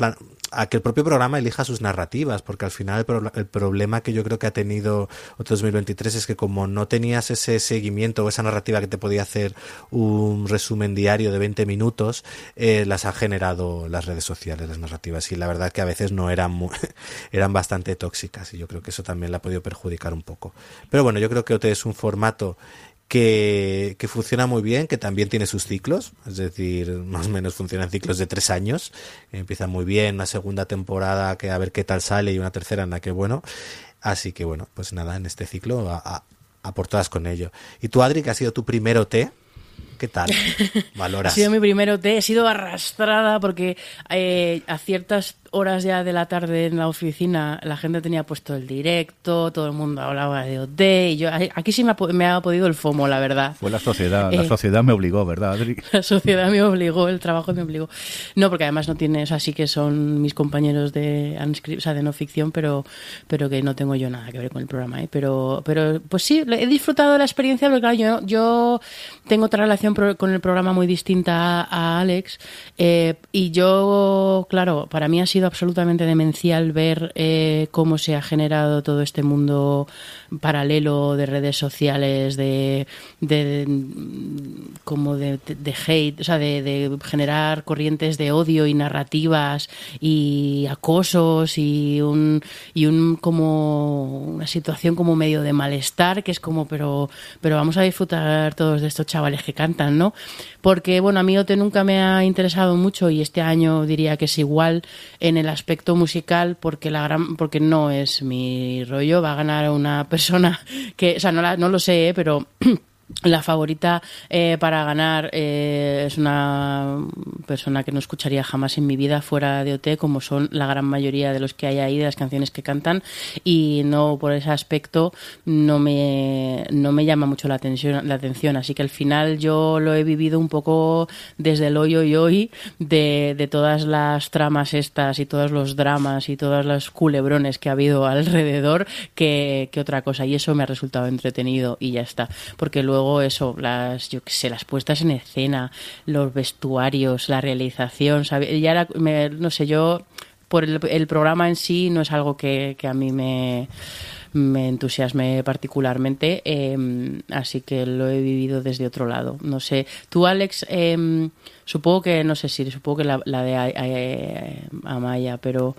a que el propio programa elija sus narrativas porque al final el, pro, el, problema que yo creo que ha tenido OT 2023 es que como no tenías ese seguimiento o esa narrativa que te podía hacer un resumen diario de 20 minutos eh, las han generado las redes sociales las narrativas y la verdad que a veces no eran muy, eran bastante tóxicas y yo creo que eso también la ha podido perjudicar un poco. Pero bueno yo creo que OT es un formato que, que, funciona muy bien, que también tiene sus ciclos, es decir, más o menos funcionan ciclos de tres años, empieza muy bien, una segunda temporada que a ver qué tal sale y una tercera en la que bueno, así que bueno, pues nada, en este ciclo a, a, a por todas con ello. ¿Y tú, Adri, que ha sido tu primero T? ¿Qué tal? ¿Valoras? ha sido mi primero té. He sido arrastrada porque eh, a ciertas horas ya de la tarde en la oficina la gente tenía puesto el directo, todo el mundo hablaba de OT y yo aquí sí me ha, me ha podido el FOMO, la verdad. Fue la sociedad, la eh, sociedad me obligó, ¿verdad, Adri? La sociedad me obligó, el trabajo me obligó. No, porque además no tiene, o sea, sí que son mis compañeros de o sea, de no ficción, pero pero que no tengo yo nada que ver con el programa, ¿eh? Pero pero pues sí, he disfrutado de la experiencia porque claro, yo, yo tengo otra relación con el programa muy distinta a, a Alex eh, y yo, claro, para mí ha sido absolutamente demencial ver eh, cómo se ha generado todo este mundo paralelo de redes sociales, de, de, como de, de, hate, o sea, de, de, generar corrientes de odio y narrativas y acosos y un y un como una situación como medio de malestar que es como pero pero vamos a disfrutar todos de estos chavales que cantan, ¿no? Porque bueno, a mí OT nunca me ha interesado mucho y este año diría que es igual en el aspecto musical porque la gran porque no es mi rollo, va a ganar una persona que, o sea, no, la, no lo sé, ¿eh? pero la favorita eh, para ganar eh, es una persona que no escucharía jamás en mi vida fuera de OT, como son la gran mayoría de los que hay ahí, de las canciones que cantan, y no por ese aspecto no me, no me llama mucho la atención, la atención. Así que al final yo lo he vivido un poco desde el hoy y hoy de, todas las tramas estas y todos los dramas y todos los culebrones que ha habido alrededor que, que otra cosa. Y eso me ha resultado entretenido y ya está. Porque luego eso, las, yo qué sé, las puestas en escena, los vestuarios, la realización, ¿sabe? ya era, me, no sé, yo por el, programa en sí no es algo que, que a mí me, me entusiasme particularmente, eh, así que lo he vivido desde otro lado. No sé, tú Alex, eh, supongo que, no sé si, supongo que la, de Amaya, pero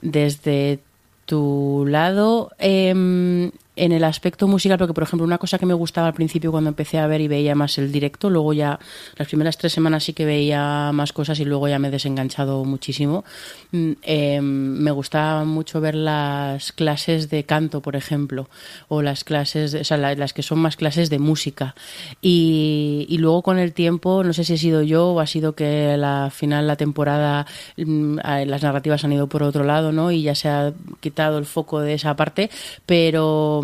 desde tu lado, eh, en el aspecto musical, porque por ejemplo una cosa que me gustaba al principio cuando empecé a ver y veía más el directo, luego ya las primeras tres semanas sí que veía más cosas y luego ya me he desenganchado muchísimo, eh, me gustaba mucho ver las clases de canto, por ejemplo, o las clases, o sea, las que son más clases de música. Y, luego con el tiempo, no sé si he sido yo o ha sido que la final la temporada mm, las narrativas han ido por otro lado, ¿no? Y ya se ha quitado el foco de esa parte, pero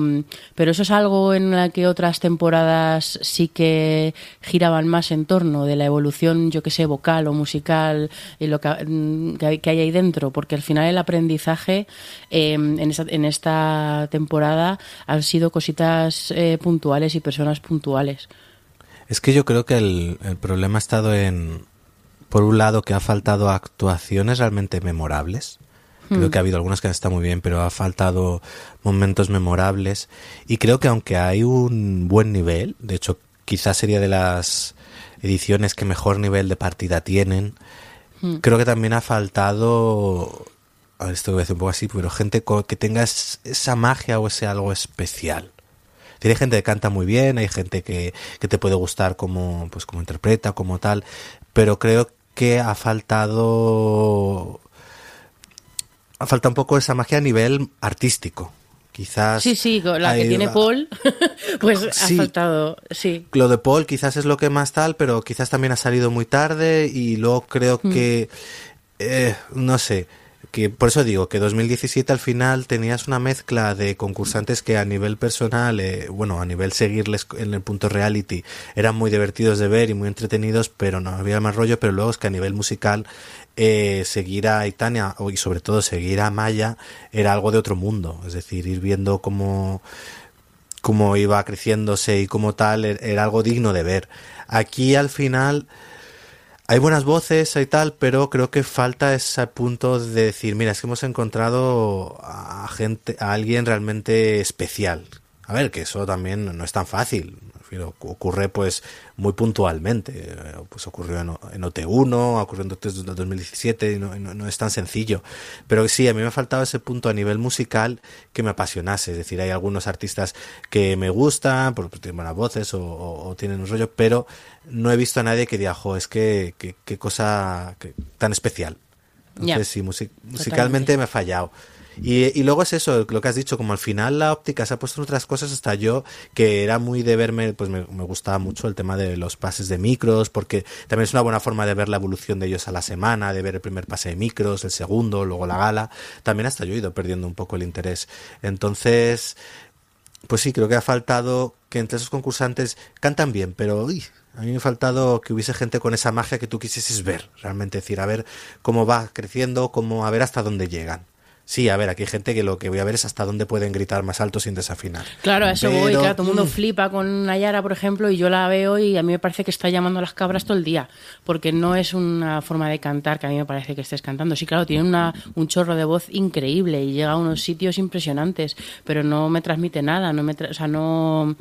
pero eso es algo en la que otras temporadas sí que giraban más en torno de la evolución, yo que sé, vocal o musical y lo que, que hay ahí dentro, porque al final el aprendizaje eh, en, esta, en, esta, temporada han sido cositas eh, puntuales y personas puntuales. Es que yo creo que el, el problema ha estado en, por un lado, que ha faltado actuaciones realmente memorables. Creo que ha habido algunas que han estado muy bien, pero ha faltado momentos memorables. Y creo que aunque hay un buen nivel, de hecho quizás sería de las ediciones que mejor nivel de partida tienen, mm. creo que también ha faltado, a ver, esto voy a decir un poco así, pero gente que tenga esa magia o ese algo especial. Hay gente que canta muy bien, hay gente que, que te puede gustar como, pues, como interpreta, como tal, pero creo que ha faltado ha faltado un poco esa magia a nivel artístico. Quizás Sí, sí, la que tiene Paul, pues Sí. ha faltado, sí. Lo de Paul quizás es lo que más tal, pero quizás también ha salido muy tarde y luego creo Mm. que, eh, no sé, que por eso digo que 2017 al final tenías una mezcla de concursantes que a nivel personal, eh, bueno, a nivel seguirles en el punto reality, eran muy divertidos de ver y muy entretenidos, pero no había más rollo, pero luego es que a nivel musical eh, seguir a Itania y sobre todo seguir a Maya era algo de otro mundo, es decir, ir viendo cómo cómo iba creciéndose y como tal er- era algo digno de ver. Aquí al final hay buenas voces y tal, pero creo que falta ese punto de decir, mira, es que hemos encontrado a gente, a alguien realmente especial. A ver, que eso también no es tan fácil. Fin, ocu- Ocurre pues muy puntualmente. Eh, Pues ocurrió en, en OT1, ocurrió en OT 2017, y no, no- no es tan sencillo. Pero sí, a mí me ha faltado ese punto a nivel musical que me apasionase. Es decir, hay algunos artistas que me gustan, porque tienen buenas voces o, o- o tienen un rollo, pero no he visto a nadie que diga, jo, es que qué cosa que- tan especial. Entonces, sí, musi- musicalmente me ha fallado. Y, y luego es eso, lo que has dicho, como al final la óptica se ha puesto en otras cosas, hasta yo, que era muy de verme, pues me, gustaba mucho el tema de los pases de micros, porque también es una buena forma de ver la evolución de ellos a la semana, de ver el primer pase de micros, el segundo, luego la gala. También hasta yo he ido perdiendo un poco el interés. Entonces, pues sí, creo que ha faltado que entre esos concursantes cantan bien, pero uy, a mí me ha faltado que hubiese gente con esa magia que tú quisieses ver, realmente decir, a ver cómo va creciendo, cómo a ver hasta dónde llegan. Sí, a ver, aquí hay gente que lo que voy a ver es hasta dónde pueden gritar más alto sin desafinar. Claro, a eso voy, claro, todo el mundo mm, flipa con Nayara, por ejemplo, y yo la veo y a mí me parece que está llamando a las cabras todo el día, porque no es una forma de cantar que a mí me parece que estés cantando. Sí, claro, tiene una, un chorro de voz increíble y llega a unos sitios impresionantes, pero no me transmite nada, no me tra- o sea, no,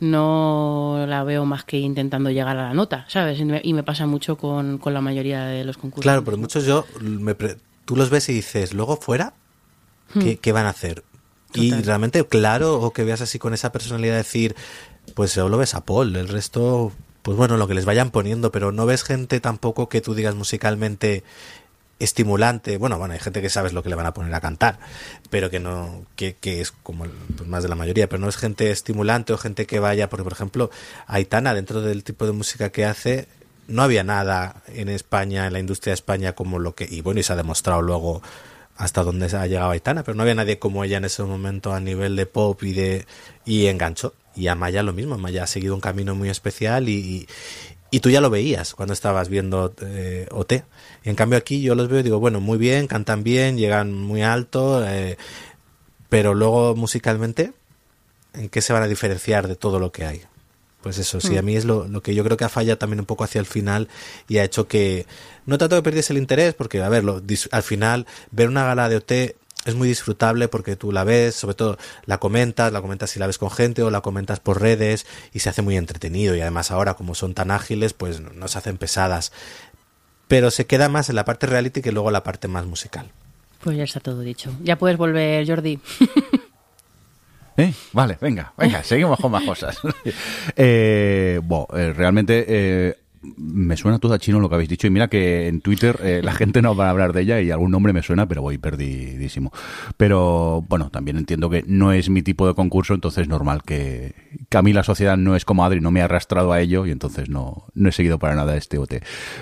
no la veo más que intentando llegar a la nota, ¿sabes? Y me, y me pasa mucho con, con la mayoría de los concursos. Claro, pero muchos yo, me pre- tú los ves y dices, luego fuera, ¿qué, qué van a hacer? Y realmente, claro, o que veas así con esa personalidad decir, pues solo ves a Paul, el resto, pues bueno, lo que les vayan poniendo, pero no ves gente tampoco que tú digas musicalmente estimulante. Bueno, bueno, hay gente que sabes lo que le van a poner a cantar, pero que no, que, que es como pues más de la mayoría, pero no es gente estimulante o gente que vaya, porque por ejemplo, Aitana, dentro del tipo de música que hace, no había nada en España, en la industria de España, como lo que, y bueno, y se ha demostrado luego hasta dónde ha llegado Aitana, pero no había nadie como ella en ese momento a nivel de pop y de y enganchó. Y a Maya lo mismo, Maya ha seguido un camino muy especial y, y, tú ya lo veías cuando estabas viendo eh, OT. En cambio aquí yo los veo y digo, bueno, muy bien, cantan bien, llegan muy alto, eh, pero luego musicalmente, ¿en qué se van a diferenciar de todo lo que hay? Pues eso, sí, a mí es lo, lo que yo creo que ha fallado también un poco hacia el final y ha hecho que, no tanto que perdiese el interés, porque, a ver, lo, al final, ver una gala de OT es muy disfrutable porque tú la ves, sobre todo la comentas, la comentas si la ves con gente o la comentas por redes y se hace muy entretenido y además ahora como son tan ágiles, pues no no se hacen pesadas. Pero se queda más en la parte reality que luego la parte más musical. Pues ya está todo dicho. Ya puedes volver, Jordi. ¿Eh? Vale, venga, venga, seguimos con más cosas. eh, bueno, eh, realmente eh, me suena todo a chino lo que habéis dicho y mira que en Twitter la gente no va a hablar de ella y algún nombre me suena, pero voy perdidísimo. Pero bueno, también entiendo que no es mi tipo de concurso, entonces es normal que, que a mí la sociedad no es como Adri, no me ha arrastrado a ello y entonces no, no he seguido para nada este OT.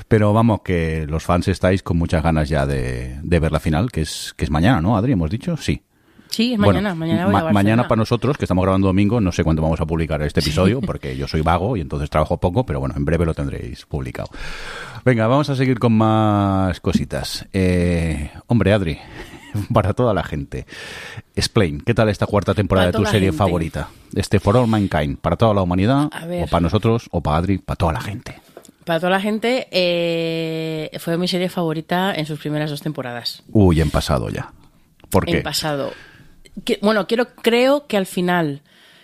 Pero vamos, que los fans estáis con muchas ganas ya de, de ver la final, que es, que es mañana, ¿no, Adri? ¿Hemos dicho? Sí. Sí, es Bueno, mañana. mañana, voy ma- a Barcelona. mañana para nosotros, que estamos grabando domingo, no sé cuándo vamos a publicar este episodio, porque yo soy vago y entonces trabajo poco, pero bueno, en breve lo tendréis publicado. Venga, vamos a seguir con más cositas. Eh, hombre, Adri, para toda la gente, Explain, ¿qué tal esta cuarta temporada de tu serie gente. favorita? Este For All Mankind, para toda la humanidad, o para nosotros, o para Adri, para toda la gente. Para toda la gente, eh, fue mi serie favorita en sus primeras dos temporadas. Uy, en pasado ya. ¿Por qué? En pasado. Bueno, quiero, creo que al final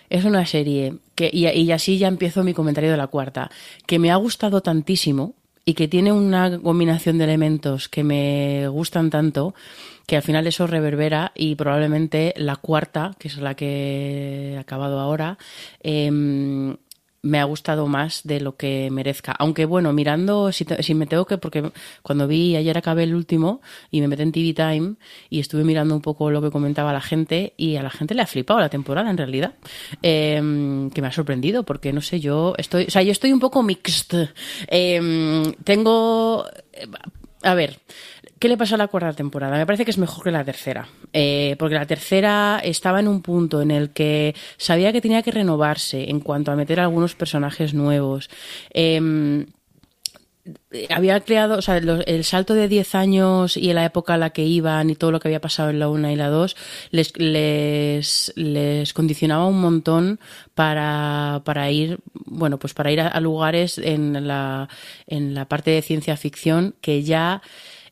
es una serie que, y, y así ya empiezo mi comentario de la cuarta, que me ha gustado tantísimo y que tiene una combinación de elementos que me gustan tanto que al final eso reverbera y probablemente la cuarta, que es la que he acabado ahora, em, me ha gustado más de lo que merezca. Aunque bueno, mirando, si, me tengo que, porque cuando vi, ayer acabé el último y me metí en TV Time y estuve mirando un poco lo que comentaba la gente y a la gente le ha flipado la temporada en realidad. Eh, que me ha sorprendido porque no sé, yo estoy, o sea, yo estoy un poco mixed. Eh, tengo, a ver, ¿Qué le pasó a la cuarta temporada? Me parece que es mejor que la tercera. Eh, porque la tercera estaba en un punto en el que sabía que tenía que renovarse en cuanto a meter algunos personajes nuevos. Em, había creado, o sea, el salto de 10 años y la época a la que iban y todo lo que había pasado en la 1 y la 2 les, les, les condicionaba un montón para, para ir, bueno, pues para ir a, a lugares en la, en la parte de ciencia ficción que ya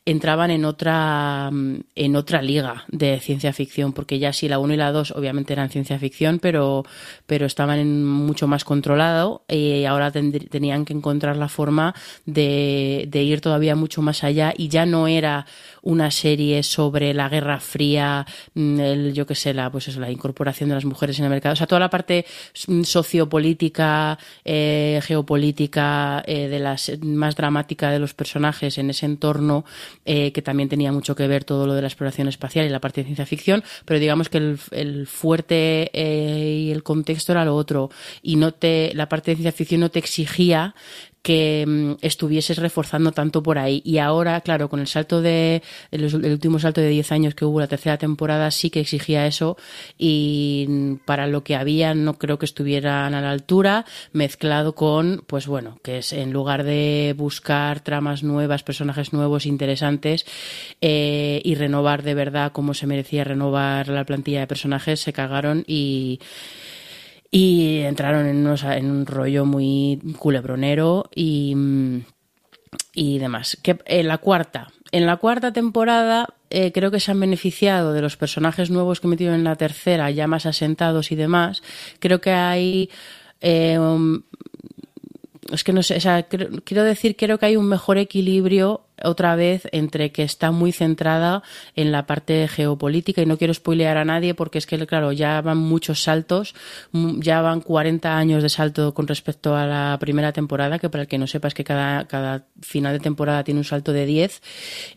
entraban en otra mm, en otra liga de ciencia ficción porque ya sí la 1 y la 2 obviamente eran ciencia ficción pero pero estaban en mucho más controlado y ahora tenían que encontrar la forma de, de ir todavía mucho más allá y ya no era una serie sobre la Guerra Fría mm, el yo qué sé la pues eso, la incorporación de las mujeres en el mercado o sea toda la parte mm, sociopolítica eh, geopolítica eh, de las más dramática de los personajes en ese entorno eh, que también tenía mucho que ver todo lo de la exploración espacial y la parte de ciencia ficción, pero digamos que el, el fuerte eh, y el contexto era lo otro. Y no te la parte de ciencia ficción no te exigía que mm, estuvieses reforzando tanto por ahí. Y ahora, claro, con el salto de, el, el último salto de 10 años que hubo, la tercera temporada, sí que exigía eso. Y mm, para lo que había, no creo que estuvieran a la altura, mezclado con, pues bueno, que es en lugar de buscar tramas nuevas, personajes nuevos, interesantes, eh, y renovar de verdad como se merecía renovar la plantilla de personajes, se cagaron y y entraron en, unos- en un rollo muy culebronero y, y demás. Que, en la cuarta, en la cuarta temporada eh, creo que se han beneficiado de los personajes nuevos que metieron en la tercera, ya más asentados y demás. Creo que hay eh, es que no sé, o sea, quiero decir, creo que hay un mejor equilibrio otra vez entre que está muy centrada en la parte geopolítica y no quiero spoilear a nadie porque es que, claro, ya van muchos saltos, mm, ya van 40 años de salto con respecto a la primera temporada, que para el que no sepa es que cada, cada final de temporada tiene un salto de 10.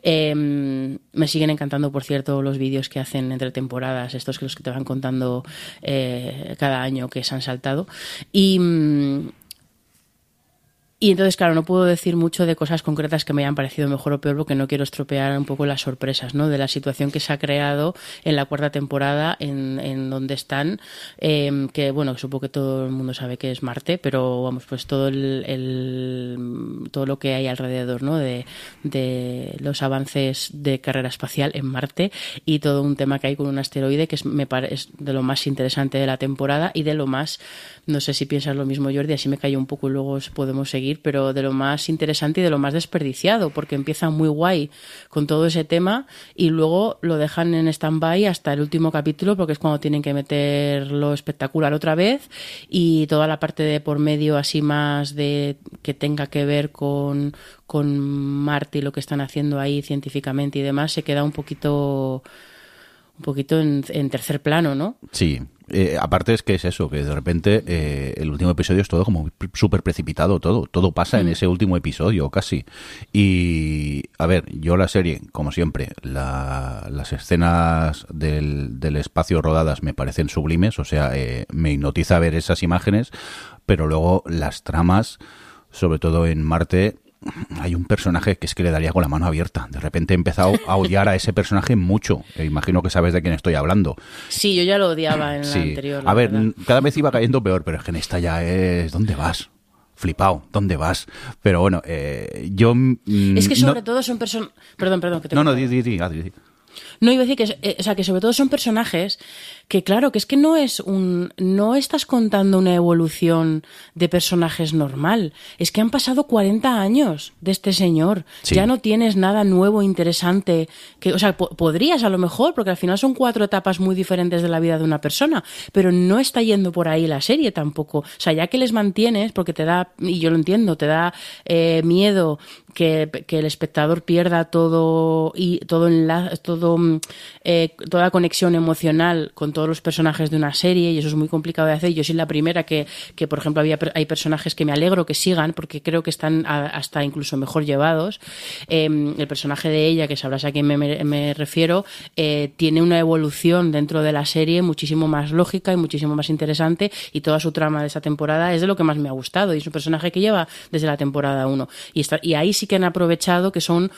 Eh, me siguen encantando, por cierto, los vídeos que hacen entre temporadas, estos que los que te van contando eh, cada año que se han saltado. Y, mm, y entonces, claro, no puedo decir mucho de cosas concretas que me hayan parecido mejor o peor porque no quiero estropear un poco las sorpresas, ¿no? De la situación que se ha creado en la cuarta temporada, en, en donde están, eh, que bueno, supongo que todo el mundo sabe que es Marte, pero vamos, pues todo el, el- todo lo que hay alrededor, ¿no? De, de los avances de carrera espacial en Marte y todo un tema que hay con un asteroide que es, me pare- es de lo más interesante de la temporada y de lo más, no sé si piensas lo mismo Jordi, así me callo un poco y luego podemos seguir, pero de lo más interesante y de lo más desperdiciado, porque empieza muy guay con todo ese tema y luego lo dejan en stand-by hasta el último capítulo porque es cuando tienen que meter lo espectacular otra vez y toda la parte de por medio así más de que tenga que ver con, con Marte y lo que están haciendo ahí científicamente y demás se queda un poquito un poquito en, en tercer plano, ¿no? Sí, Eh, aparte es que es eso, que de repente eh, el último episodio es todo como súper precipitado, todo, todo pasa en ese último episodio casi. Y a ver, yo la serie, como siempre, la- las escenas del, del espacio rodadas me parecen sublimes, o sea, eh, me hipnotiza ver esas imágenes, pero luego las tramas, sobre todo en Marte, hay un personaje que es que le daría con la mano abierta. De repente he empezado a odiar a ese personaje mucho. E imagino que sabes de quién estoy hablando. Sí, yo ya lo odiaba en la Sí. anterior. la A ver, verdad. cada vez iba cayendo peor, pero es que en esta ya es. ¿Dónde vas? Flipado, ¿dónde vas? Pero bueno, eh, yo. mm, Es que no- sobre todo son personas... Perdón, perdón. Que te No, no, di, di, di, Adri, di. No, iba a decir que, eh, o sea, que sobre todo son personajes que, claro, que es que no es un, no estás contando una evolución de personajes normal. Es que han pasado 40 años de este señor. Sí. Ya no tienes nada nuevo, interesante. Que, o sea, po- podrías a lo mejor, porque al final son cuatro etapas muy diferentes de la vida de una persona, pero no está yendo por ahí la serie tampoco. O sea, ya que les mantienes, porque te da, y yo lo entiendo, te da eh, miedo que, que el espectador pierda todo y todo enla- todo mm, eh, toda conexión emocional con todos los personajes de una serie y eso es muy complicado de hacer. Yo soy la primera que, que por ejemplo, había, hay personajes que me alegro que sigan porque creo que están a- hasta incluso mejor llevados. Eh, el personaje de ella, que sabrás a quién me, me- refiero, eh, tiene una evolución dentro de la serie muchísimo más lógica y muchísimo más interesante y toda su trama de esta temporada es de lo que más me ha gustado y es un personaje que lleva desde la temporada 1 y, está, y ahí sí que han aprovechado que son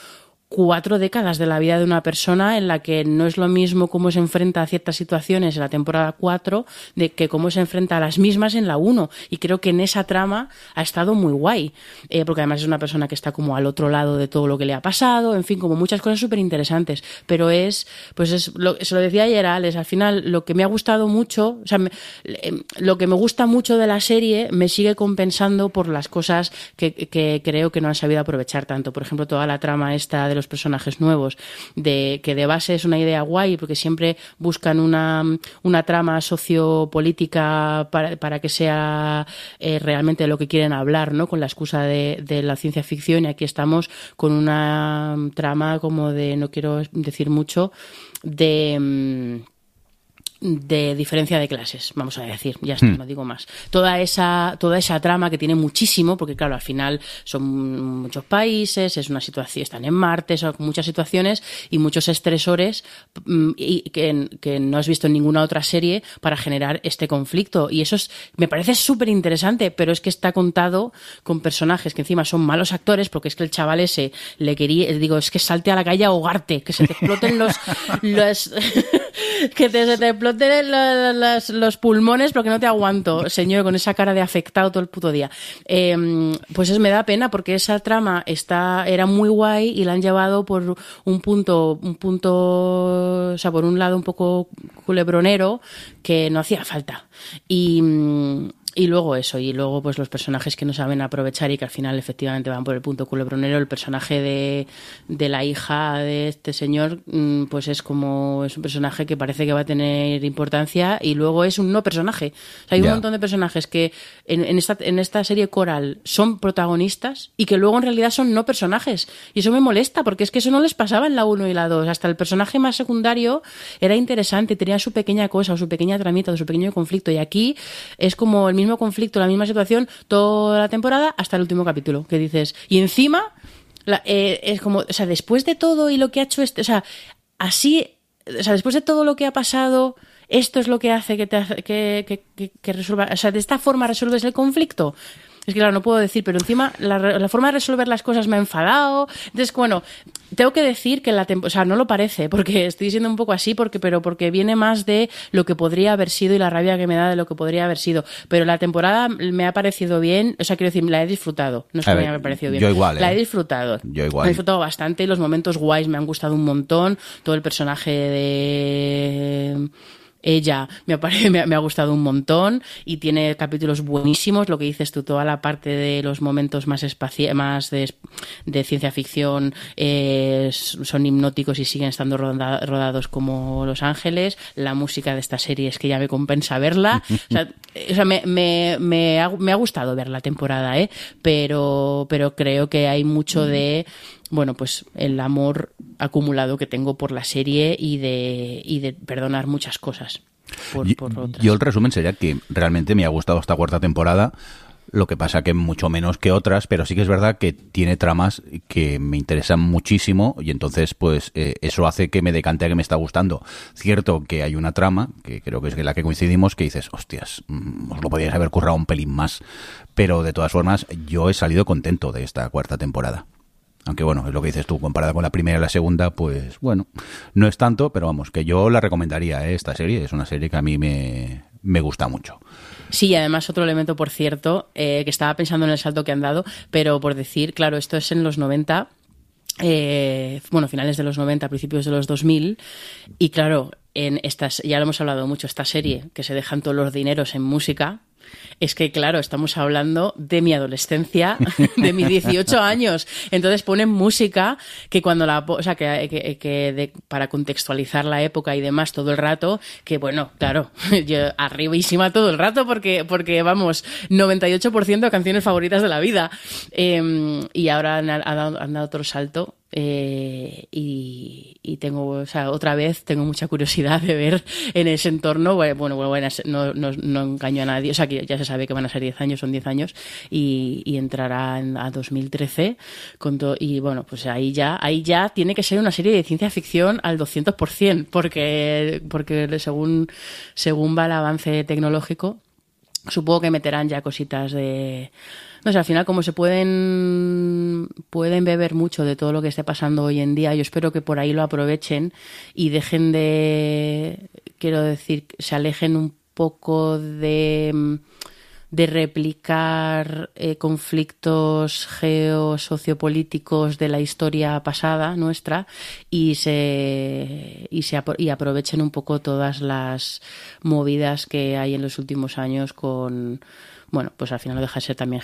cuatro décadas de la vida de una persona en la que no es lo mismo cómo se enfrenta a ciertas situaciones en la temporada 4 de que cómo se enfrenta a las mismas en la 1 y creo que en esa trama ha estado muy guay eh, porque además es una persona que está como al otro lado de todo lo que le ha pasado en fin como muchas cosas súper interesantes pero es pues es lo, se lo decía ayer a Alex al final lo que me ha gustado mucho o sea eh, lo que me gusta mucho de la serie me sigue compensando por las cosas que, que creo que no han sabido aprovechar tanto. Por ejemplo toda la trama esta de los personajes nuevos de que de base es una idea guay porque siempre buscan una, una trama sociopolítica para, para que sea eh, realmente lo que quieren hablar ¿no? con la excusa de, de la ciencia ficción y aquí estamos con una trama como de no quiero decir mucho de mm, de diferencia de clases, vamos a decir, ya está, no digo más. Toda esa, toda esa trama que tiene muchísimo, porque claro, al final son muchos países, es una situación, están en Marte, son muchas situaciones y muchos estresores mm, y que, que no has visto en ninguna otra serie para generar este conflicto. Y eso es, me parece súper interesante, pero es que está contado con personajes que encima son malos actores, porque es que el chaval ese le quería, digo, es que salte a la calle a ahogarte, que se te exploten los, los que te, se te exploten los pulmones porque no te aguanto, señor, con esa cara de afectado todo el puto día. Eh, pues es, me da pena porque esa trama está, era muy guay y la han llevado por un punto, un punto, o sea, por un lado un poco culebronero que no hacía falta. Y, mm, y luego eso, y luego pues los personajes que no saben aprovechar y que al final efectivamente van por el punto culebronero. El personaje de, de la hija de este señor, mm, pues es como, es un personaje que parece que va a tener importancia y luego es un no personaje. O sea, hay un Ya. montón de personajes que en, en esta, en esta serie coral son protagonistas y que luego en realidad son no personajes. Y eso me molesta porque es que eso no les pasaba en la 1 y la 2. Hasta el personaje más secundario era interesante, tenía su pequeña cosa o su pequeña tramita o su pequeño conflicto. Y aquí es como el mismo conflicto, la misma situación toda la temporada hasta el último capítulo. Que dices, y encima la- eh, es como, o sea, después de todo y lo que ha hecho este, o sea, así, o sea, después de todo lo que ha pasado, esto es lo que hace que te hace- que, que, que- que resuelva, o sea, de esta forma resuelves el conflicto. Es que claro, no puedo decir, pero encima la, la forma de resolver las cosas me ha enfadado. Entonces, bueno, tengo que decir que la temporada, o sea, no lo parece, porque estoy siendo un poco así, porque, pero porque viene más de lo que podría haber sido y la rabia que me da de lo que podría haber sido. Pero la temporada me ha parecido bien, o sea, quiero decir, la he disfrutado. No es que ver, me haya parecido bien. yo igual, La ¿eh? he disfrutado. Yo igual. La he disfrutado bastante. Los momentos guays me han gustado un montón. Todo el personaje de ella me ha, pare- me me ha gustado un montón y tiene capítulos buenísimos. Lo que dices tú, toda la parte de los momentos más más de, de ciencia ficción eh, son hipnóticos y siguen estando roda- rodados como Los Ángeles. La música de esta serie es que ya me compensa verla. O sea, o sea, me, me, me ha, me ha gustado ver la temporada, ¿eh? pero, pero creo que hay mucho de bueno, pues el amor acumulado que tengo por la serie y de, y de perdonar muchas cosas por, Yo- por otras. Yo el resumen sería que realmente me ha gustado esta cuarta temporada. Lo que pasa que mucho menos que otras, pero sí que es verdad que tiene tramas que me interesan muchísimo y entonces pues eh, eso hace que me decante a que me está gustando. Cierto que hay una trama, que creo que es la que coincidimos, que dices, hostias, mm, os lo podíais haber currado un pelín más. Pero de todas formas, yo he salido contento de esta cuarta temporada. Aunque bueno, es lo que dices tú, comparada con la primera y la segunda, pues bueno, no es tanto, pero vamos, que yo la recomendaría, ¿eh? esta serie. Es una serie que a mí me, me gusta mucho. Sí, además otro elemento, por cierto, eh, que estaba pensando en el salto que han dado, pero por decir, claro, esto es en los 90, eh, bueno, finales de los 90, principios de los 2000, y claro, en estas, ya lo hemos hablado mucho, esta serie, que se dejan todos los dineros en música, es que, claro, estamos hablando de mi adolescencia, de mis 18 años. Entonces ponen música que cuando la... O sea, que, que- que de- para contextualizar la época y demás todo el rato, que bueno, claro, yo arribísima todo el rato porque, porque vamos, 98% de canciones favoritas de la vida. Eh, y ahora han, han dado otro salto eh, y, y tengo, o sea, otra vez tengo mucha curiosidad de ver en ese entorno, bueno, bueno, bueno, no, no, no engaño a nadie, o sea, que ya se sabe que van a ser 10 años, son 10 años, y, y entrará en, a 2013, con to- y bueno, pues ahí ya, ahí ya tiene que ser una serie de ciencia ficción al 200%, porque, porque según, según va el avance tecnológico, supongo que meterán ya cositas de no sé al final como se pueden pueden beber mucho de todo lo que esté pasando hoy en día yo espero que por ahí lo aprovechen y dejen de quiero decir se alejen un poco de de replicar eh, conflictos geosociopolíticos de la historia pasada nuestra y se, y se y aprovechen un poco todas las movidas que hay en los últimos años con bueno, pues al final no deja de ser también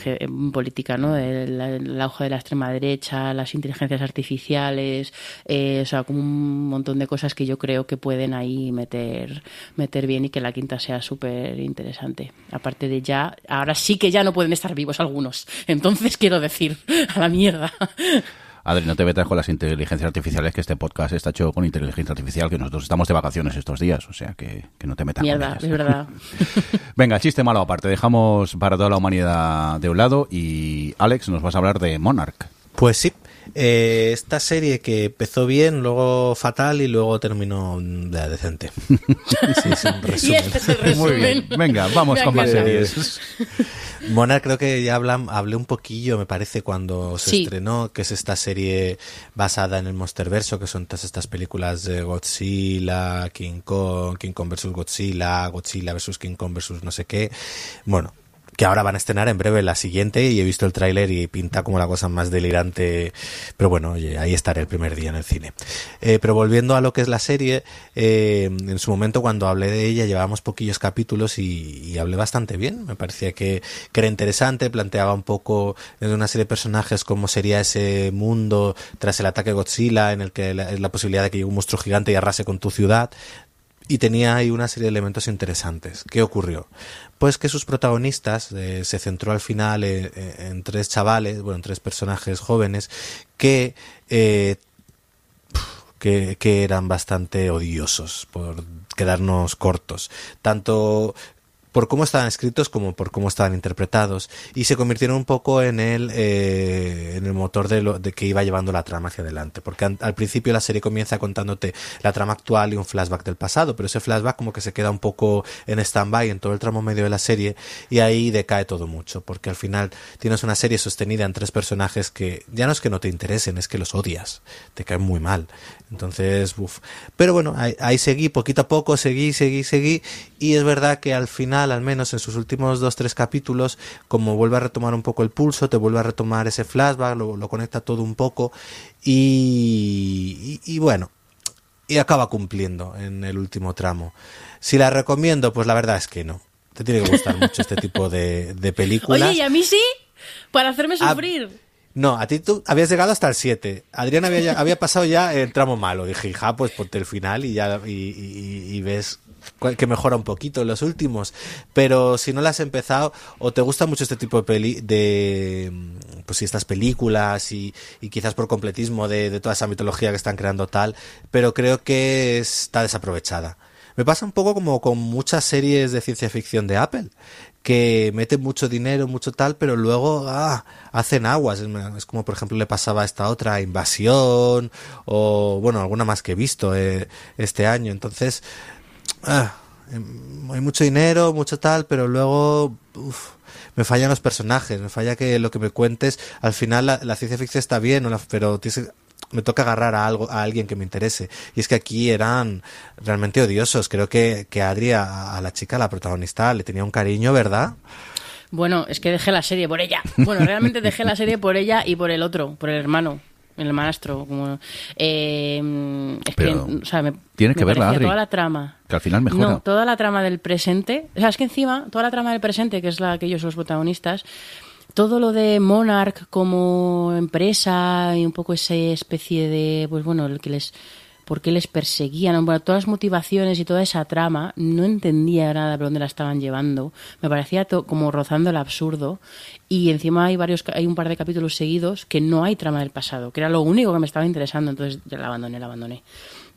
política, ¿no? El, el auge de la extrema derecha, las inteligencias artificiales, eh, o sea, como un montón de cosas que yo creo que pueden ahí meter, meter bien y que la quinta sea súper interesante. Aparte de ya, ahora sí que ya no pueden estar vivos algunos. Entonces quiero decir, a la mierda. Adri, no te metas con las inteligencias artificiales, que este podcast está hecho con inteligencia artificial, que nosotros estamos de vacaciones estos días, o sea que, que no te metas Mierda, con ellas. es verdad. Venga, chiste malo aparte, dejamos para toda la humanidad de un lado y Alex, nos vas a hablar de Monarch. Pues sí, eh, esta serie que empezó bien, luego fatal y luego terminó mm, de- decente. Sí, es un Y este es el resumen. Muy bien, venga, vamos con más series. Mona creo que ya hablan, hablé un poquillo, me parece, cuando se Sí. estrenó, que es esta serie basada en el Monsterverso, que son todas estas películas de Godzilla, King Kong, King Kong versus Godzilla, Godzilla versus King Kong versus no sé qué. Bueno, que ahora van a estrenar en breve la siguiente y he visto el tráiler y pinta como la cosa más delirante. Pero bueno, ahí estaré el primer día en el cine. Eh, pero volviendo a lo que es la serie, eh, en su momento cuando hablé de ella llevábamos poquillos capítulos y, hablé bastante bien. Me parecía que, que era interesante, planteaba un poco en una serie de personajes cómo sería ese mundo tras el ataque de Godzilla, en el que la, la posibilidad de que llegue un monstruo gigante y arrase con tu ciudad y tenía ahí una serie de elementos interesantes. ¿Qué ocurrió? Pues que sus protagonistas eh, se centró al final eh, eh, en tres chavales, bueno, en tres personajes jóvenes que, eh, que, que eran bastante odiosos, por quedarnos cortos. Tanto por cómo estaban escritos como por cómo estaban interpretados y se convirtieron un poco en el eh, en el motor de lo de que iba llevando la trama hacia adelante porque al principio la serie comienza contándote la trama actual y un flashback del pasado pero ese flashback como que se queda un poco en stand-by en todo el tramo medio de la serie y ahí decae todo mucho porque al final tienes una serie sostenida en tres personajes que ya no es que no te interesen es que los odias te caen muy mal entonces uf. pero bueno ahí, ahí seguí poquito a poco seguí seguí seguí y es verdad que al final al menos en sus últimos dos tres capítulos como vuelve a retomar un poco el pulso te vuelve a retomar ese flashback lo, lo conecta todo un poco y, y, y bueno y acaba cumpliendo en el último tramo si la recomiendo pues la verdad es que no te tiene que gustar mucho este tipo de, de películas Oye, ¿y a mí sí? Para hacerme sufrir. No, a ti tú habías llegado hasta el 7. Adrián había, había pasado ya el tramo malo. Dije, hija, pues ponte el final y ya y, ves que mejora un poquito los últimos. Pero si no la has empezado o te gusta mucho este tipo de peli, de pues estas películas y, y quizás por completismo de, de toda esa mitología que están creando tal, pero creo que está desaprovechada. Me pasa un poco como con muchas series de ciencia ficción de Apple, que meten mucho dinero, mucho tal, pero luego ah, hacen aguas. Es como, por ejemplo, le pasaba a esta otra Invasión, o bueno, alguna más que he visto eh, este año. Entonces, ah, em, hay mucho dinero, mucho tal, pero luego me fallan los personajes, me falla que lo que me cuentes, al final la, la ciencia ficción está bien, pero tienes que- me toca agarrar a algo a alguien que me interese y es que aquí eran realmente odiosos creo que, que Adri a, a la chica a la protagonista le tenía un cariño verdad Bueno, es que dejé la serie por ella. Bueno, realmente dejé la serie por ella y por el otro, por el hermano, el hermanastro. Como, eh, es Pero que, o sea, me, tienes que me verla, parecía Adri. Toda la trama. Que al final mejora. No, toda la trama del presente. O sea, es que encima, toda la trama del presente, que es la que ellos son los protagonistas, todo lo de Monarch como empresa y un poco esa especie de, pues bueno, el que les por qué les perseguían, bueno, todas las motivaciones y toda esa trama, no entendía nada por dónde la estaban llevando. Me parecía como rozando el absurdo. Y encima hay varios, hay un par de capítulos seguidos que no hay trama del pasado, que era lo único que me estaba interesando, entonces ya la abandoné, la abandoné.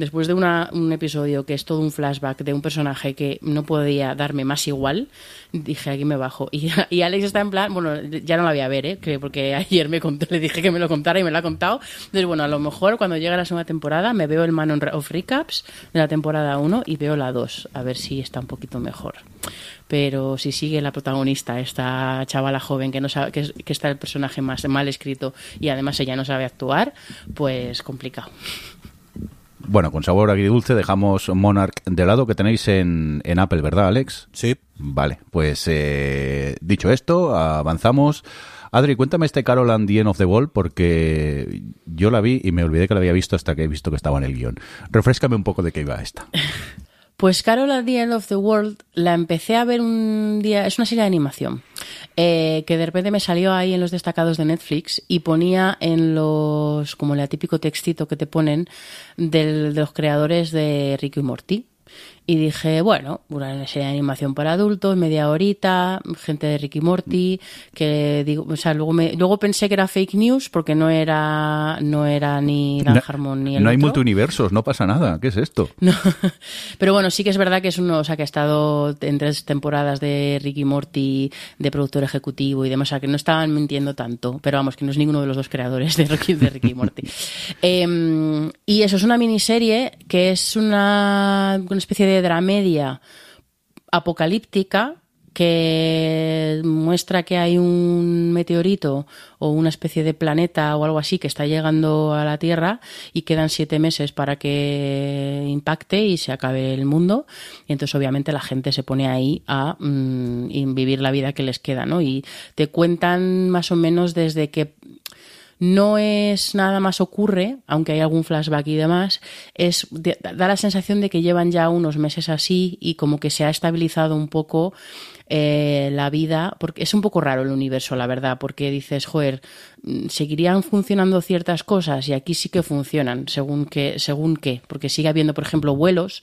Después de un episodio que es todo un flashback de un personaje que no podía darme más igual, dije aquí me bajo. Y, y Alex está en plan, bueno, ya no la voy a ver, ¿eh? Que- porque ayer me contó, le dije que me lo contara y me lo ha contado. Entonces, bueno, a lo mejor cuando llegue la segunda temporada me veo el Man of Recaps de la temporada 1 y veo la 2, a ver si está un poquito mejor. Pero si sigue la protagonista, esta chavala joven que no sabe que está el personaje más mal escrito y además ella no sabe actuar, pues complicado. Bueno, con sabor agridulce dejamos Monarch de lado que tenéis en, en Apple, ¿verdad, Alex? Sí. Vale, pues eh, dicho esto, avanzamos. Adri, cuéntame este Carol and the End of the Wall porque yo la vi y me olvidé que la había visto hasta que he visto que estaba en el guion. Refrescame un poco de qué iba esta. Pues Carol at the End of the World la empecé a ver un día, es una serie de animación, eh, que de repente me salió ahí en los destacados de Netflix y ponía en los, como el típico textito que te ponen de los creadores de Ricky y Morty. Y dije, bueno, una serie de animación para adultos, media horita, gente de Ricky Morty, que digo, o sea, luego me, luego pensé que era fake news porque no era, no era ni Dan No- Harmon ni el no hay otro. multiuniversos, no pasa nada. ¿Qué es esto? No. Pero bueno, sí que es verdad que es uno, o sea, que ha estado en tres temporadas de Ricky Morty, de productor ejecutivo y demás, o sea, que no estaban mintiendo tanto, pero vamos, que no es ninguno de los dos creadores de Ricky, de Ricky Morty. Em, y eso es una miniserie que es una, una especie de dramedia apocalíptica que muestra que hay un meteorito o una especie de planeta o algo así que está llegando a la Tierra y quedan siete meses para que impacte y se acabe el mundo. Y entonces obviamente la gente se pone ahí a mm, vivir la vida que les queda, ¿no? Y te cuentan más o menos desde que no es nada más ocurre, aunque hay algún flashback y demás, es da la sensación de que llevan ya unos meses así y como que se ha estabilizado un poco eh, la vida, porque es un poco raro el universo, la verdad, porque dices, joder, mm, seguirían funcionando ciertas cosas y aquí sí que funcionan, según que, según qué, porque sigue habiendo, por ejemplo, vuelos,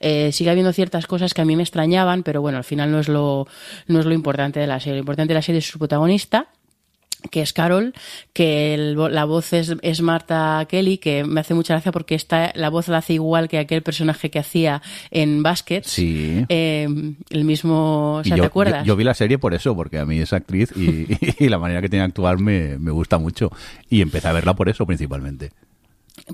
eh, sigue habiendo ciertas cosas que a mí me extrañaban, pero bueno, al final no es lo, no es lo importante de la serie. Lo importante de la serie es su protagonista, que es Carol, que el la voz es, es Marta Kelly, que me hace mucha gracia porque esta, la voz la hace igual que aquel personaje que hacía en Basket. Sí. Eh, el mismo, o sea, yo, ¿te acuerdas? yo- yo vi la serie por eso, porque a mí esa actriz y, y la manera que tiene de actuar me, me gusta mucho. Y empecé a verla por eso principalmente.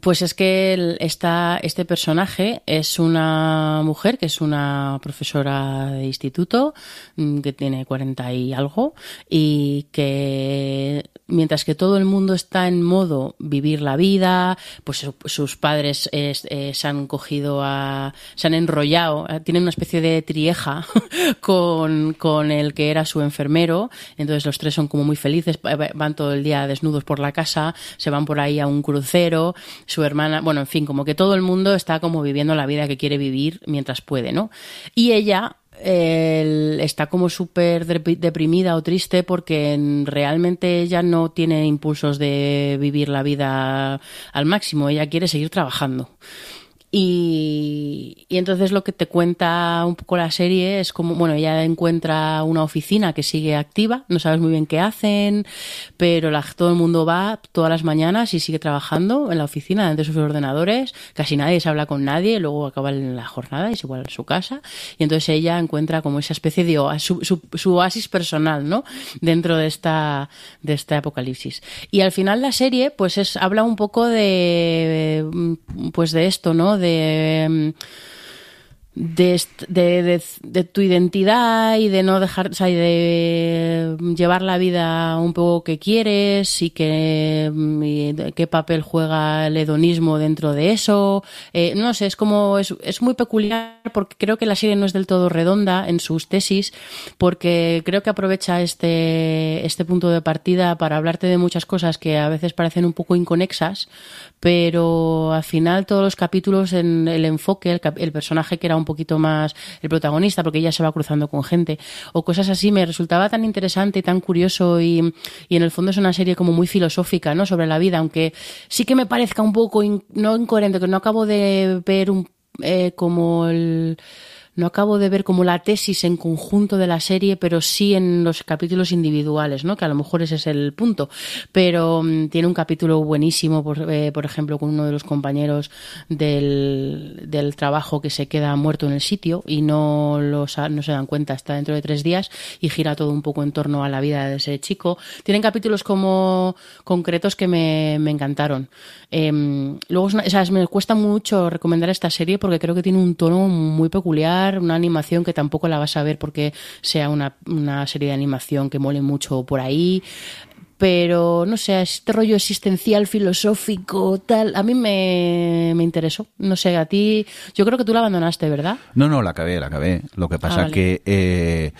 Pues es que el- esta, este personaje es una mujer que es una profesora de instituto mm, que tiene 40 y algo y que mientras que todo el mundo está en modo vivir la vida, pues su- sus padres es- eh, se han cogido a, se han enrollado, eh, tienen una especie de trieja con, con el que era su enfermero, entonces los tres son como muy felices, va- va- van todo el día desnudos por la casa, se van por ahí a un crucero, su hermana, bueno, en fin, como que todo el mundo está como viviendo la vida que quiere vivir mientras puede, ¿no? Y ella eh, está como súper dep- deprimida o triste porque realmente ella no tiene impulsos de vivir la vida al máximo, ella quiere seguir trabajando. Y, entonces lo que te cuenta un poco la serie es como, bueno, ella encuentra una oficina que sigue activa, no sabes muy bien qué hacen, pero todo el mundo va todas las mañanas y sigue trabajando en la oficina delante de sus ordenadores, casi nadie se habla con nadie, luego acaba la jornada y se vuelve su casa, y entonces ella encuentra como esa especie de su, su- oasis personal, ¿no? Dentro de esta, de este apocalipsis. Y al final la serie, pues es, habla un poco de, pues de esto, ¿no? De, de, de, de- de tu identidad y de no dejar, o sea, y de llevar la vida un poco que quieres y que qué papel juega el hedonismo dentro de eso. Eh, no sé, es como, es, es muy peculiar porque creo que la serie no es del todo redonda en sus tesis porque creo que aprovecha este, este punto de partida para hablarte de muchas cosas que a veces parecen un poco inconexas, pero al final todos los capítulos en el enfoque, el, el personaje que era un poquito más el protagonista porque ella se va cruzando con gente o cosas así me resultaba tan interesante y tan curioso y, y en el fondo es una serie como muy filosófica, ¿no? Sobre la vida, aunque sí que me parezca un poco no incoherente, que no acabo de ver un, eh, como el no acabo de ver como la tesis en conjunto de la serie, pero sí en los capítulos individuales, ¿no? Que a lo mejor ese es el punto. Pero mm, tiene un capítulo buenísimo, por, eh, por ejemplo, con uno de los compañeros del, trabajo que se queda muerto en el sitio y no, los, no se dan cuenta hasta dentro de tres días y gira todo un poco en torno a la vida de ese chico. Tienen capítulos como concretos que me, encantaron. Em, luego, me cuesta mucho recomendar esta serie porque creo que tiene un tono muy peculiar, una animación que tampoco la vas a ver porque sea una, una serie de animación que mole mucho por ahí. Pero, no sé, este rollo existencial, filosófico, tal, a mí me, me interesó. No sé, a ti, yo creo que tú la abandonaste, ¿verdad? No, no, la acabé, la acabé. Lo que pasa vale. que, eh,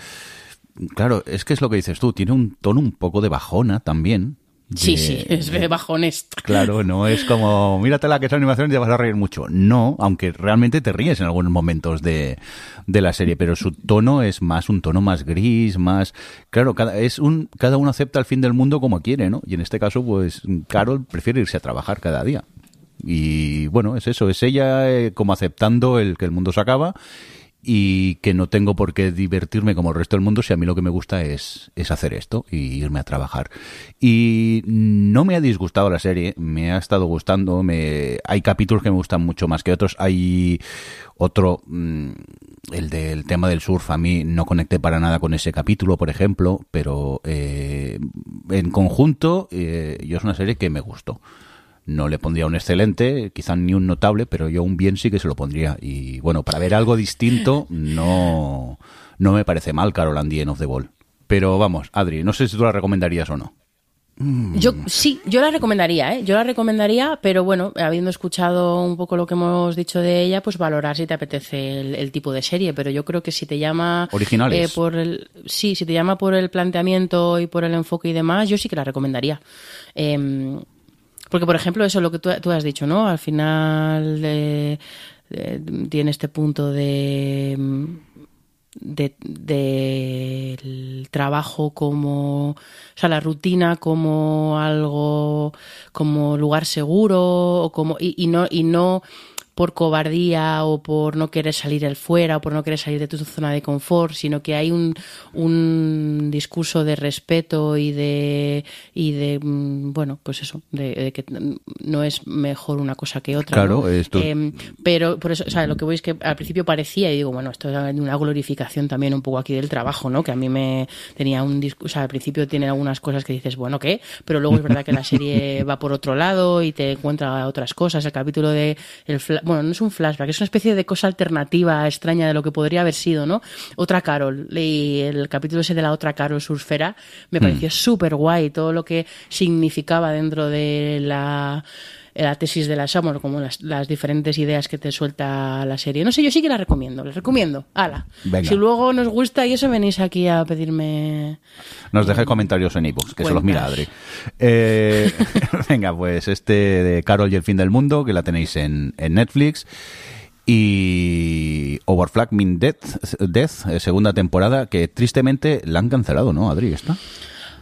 claro, es que es lo que dices tú, tiene un tono un poco de bajona también. Sí, de- sí, es de bajones. Claro, no es como, míratela que es animación y te vas a reír mucho. No, aunque realmente te ríes en algunos momentos de, de la serie, pero su tono es más un tono más gris, más... Claro, cada, es un, cada uno acepta el fin del mundo como quiere, ¿no? Y en este caso, pues, Carol prefiere irse a trabajar cada día. Y bueno, es eso, es ella eh, como aceptando el que el mundo se acaba y que no tengo por qué divertirme como el resto del mundo si a mí lo que me gusta es, es hacer esto y irme a trabajar. Y no me ha disgustado la serie, me ha estado gustando, me hay capítulos que me gustan mucho más que otros, hay otro, mm, el del tema del surf, a mí no conecté para nada con ese capítulo, por ejemplo, pero eh, en conjunto eh, yo es una serie que me gustó. No le pondría un excelente, quizá ni un notable, pero yo un bien sí que se lo pondría. Y bueno, para ver algo distinto, no, no me parece mal Carol and the End of the Ball. Pero vamos, Adri, no sé si tú la recomendarías o no. Yo sí, yo la recomendaría, ¿eh? Yo la recomendaría, pero bueno, habiendo escuchado un poco lo que hemos dicho de ella, pues valorar si te apetece el, el tipo de serie. Pero yo creo que si te llama Originales. eh, por el, sí, si te llama por el planteamiento y por el enfoque y demás, yo sí que la recomendaría. Em, porque, por ejemplo, eso lo que tú, tú has dicho, ¿no? Al final eh, eh, tiene este punto de de, del trabajo como, o sea, la rutina como algo, como lugar seguro, o como, y, y no, y no por cobardía o por no querer salir el fuera o por no querer salir de tu zona de confort, sino que hay un, un discurso de respeto y de, y de, mm, bueno, pues eso, de, de que no es mejor una cosa que otra. Claro, ¿no? esto- Eh, pero por eso, o sea, lo que voy es que al principio parecía, y digo, bueno, esto es una glorificación también un poco aquí del trabajo, ¿no? Que a mí me tenía un discurso, o sea, al principio tiene algunas cosas que dices, bueno, ¿qué? Pero luego es verdad que la serie va por otro lado y te encuentra otras cosas. El capítulo de, el fla- bueno, no es un flashback, es una especie de cosa alternativa, extraña de lo que podría haber sido, ¿no? Otra Carol, y el capítulo ese de la otra Carol surfera me pareció súper guay, todo lo que significaba dentro de la la tesis de la Summer, como las, las diferentes ideas que te suelta la serie. No sé, yo sí que la recomiendo, la recomiendo. Ala. Venga. Si luego nos gusta y eso venís aquí a pedirme. Nos dejé comentarios en iVoox, que se los mira Cuentas. Adri. Eh, venga, pues este de Carol y el fin del mundo, que la tenéis en, en Netflix. Y Overflag Mean Death, Death, eh, segunda temporada, que tristemente la han cancelado, ¿no, Adri? ¿Está?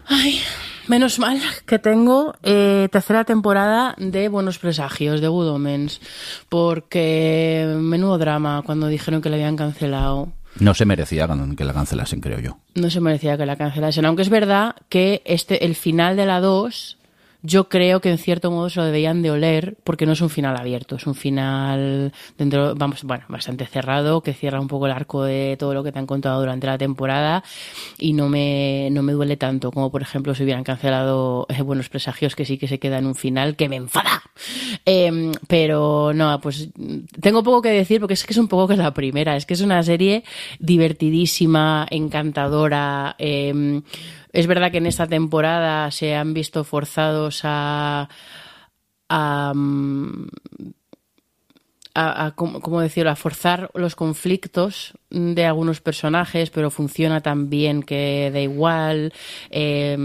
Ay, menos mal que tengo eh, tercera temporada de Buenos Presagios, de Good Omens, porque menudo drama cuando dijeron que la habían cancelado. No se merecía que la cancelasen, creo yo. No se merecía que la cancelasen, aunque es verdad que este el final de la 2 yo creo que en cierto modo se lo deberían de oler porque no es un final abierto, es un final dentro, vamos, bueno, bastante cerrado, que cierra un poco el arco de todo lo que te han contado durante la temporada y no me, no me duele tanto como por ejemplo si hubieran cancelado eh, Buenos Presagios que sí que se queda en un final que me enfada. Em, pero no, pues tengo poco que decir porque es que es un poco que es la primera, es que es una serie divertidísima, encantadora. em, es verdad que en esta temporada se han visto forzados a. a, mm, ¿cómo, decirlo? a forzar los conflictos de algunos personajes, pero funciona tan bien que da igual. Eh,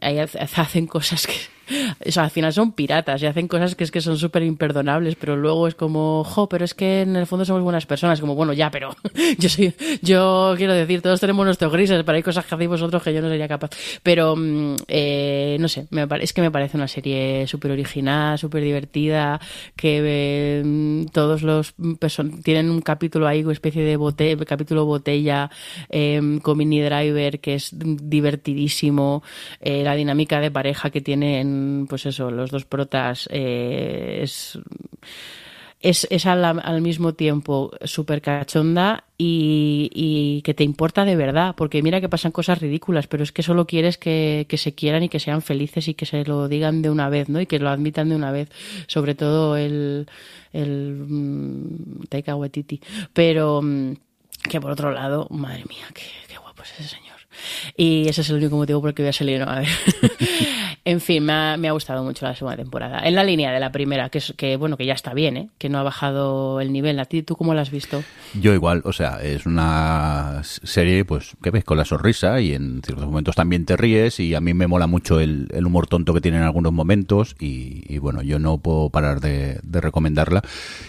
hacen cosas que o al final son piratas y hacen cosas que es que son súper imperdonables, pero luego es como, jo, pero es que en el fondo somos buenas personas, como, bueno, ya, pero yo soy, yo quiero decir, todos tenemos nuestros grises, pero hay cosas que hacéis vosotros que yo no sería capaz. Pero, mm, eh, no sé, me, es que me parece una serie súper original, súper divertida, que eh, todos los tienen un capítulo ahí, una especie de bote, capítulo botella eh, con Mini Driver, que es divertidísimo, eh, la dinámica de pareja que tienen, pues eso, los dos protas eh, es es, es al, al mismo tiempo súper cachonda y, y que te importa de verdad, porque mira que pasan cosas ridículas, pero es que solo quieres que, que se quieran y que sean felices y que se lo digan de una vez, ¿no? Y que lo admitan de una vez, sobre todo el, el mm, Taika Waititi. Pero mm, que por otro lado, madre mía, qué, qué guapo es ese señor. Y ese es el único motivo por el que voy a salir. A ver. en fin, me ha, gustado mucho la segunda temporada. En la línea de la primera, que, es, que bueno, que ya está bien, ¿eh? que no ha bajado el nivel. ¿A ti tú cómo la has visto? Yo igual, o sea, es una serie pues que ves con la sonrisa y en ciertos momentos también te ríes y a mí me mola mucho el, el humor tonto que tiene en algunos momentos y, y bueno, yo no puedo parar de, de recomendarla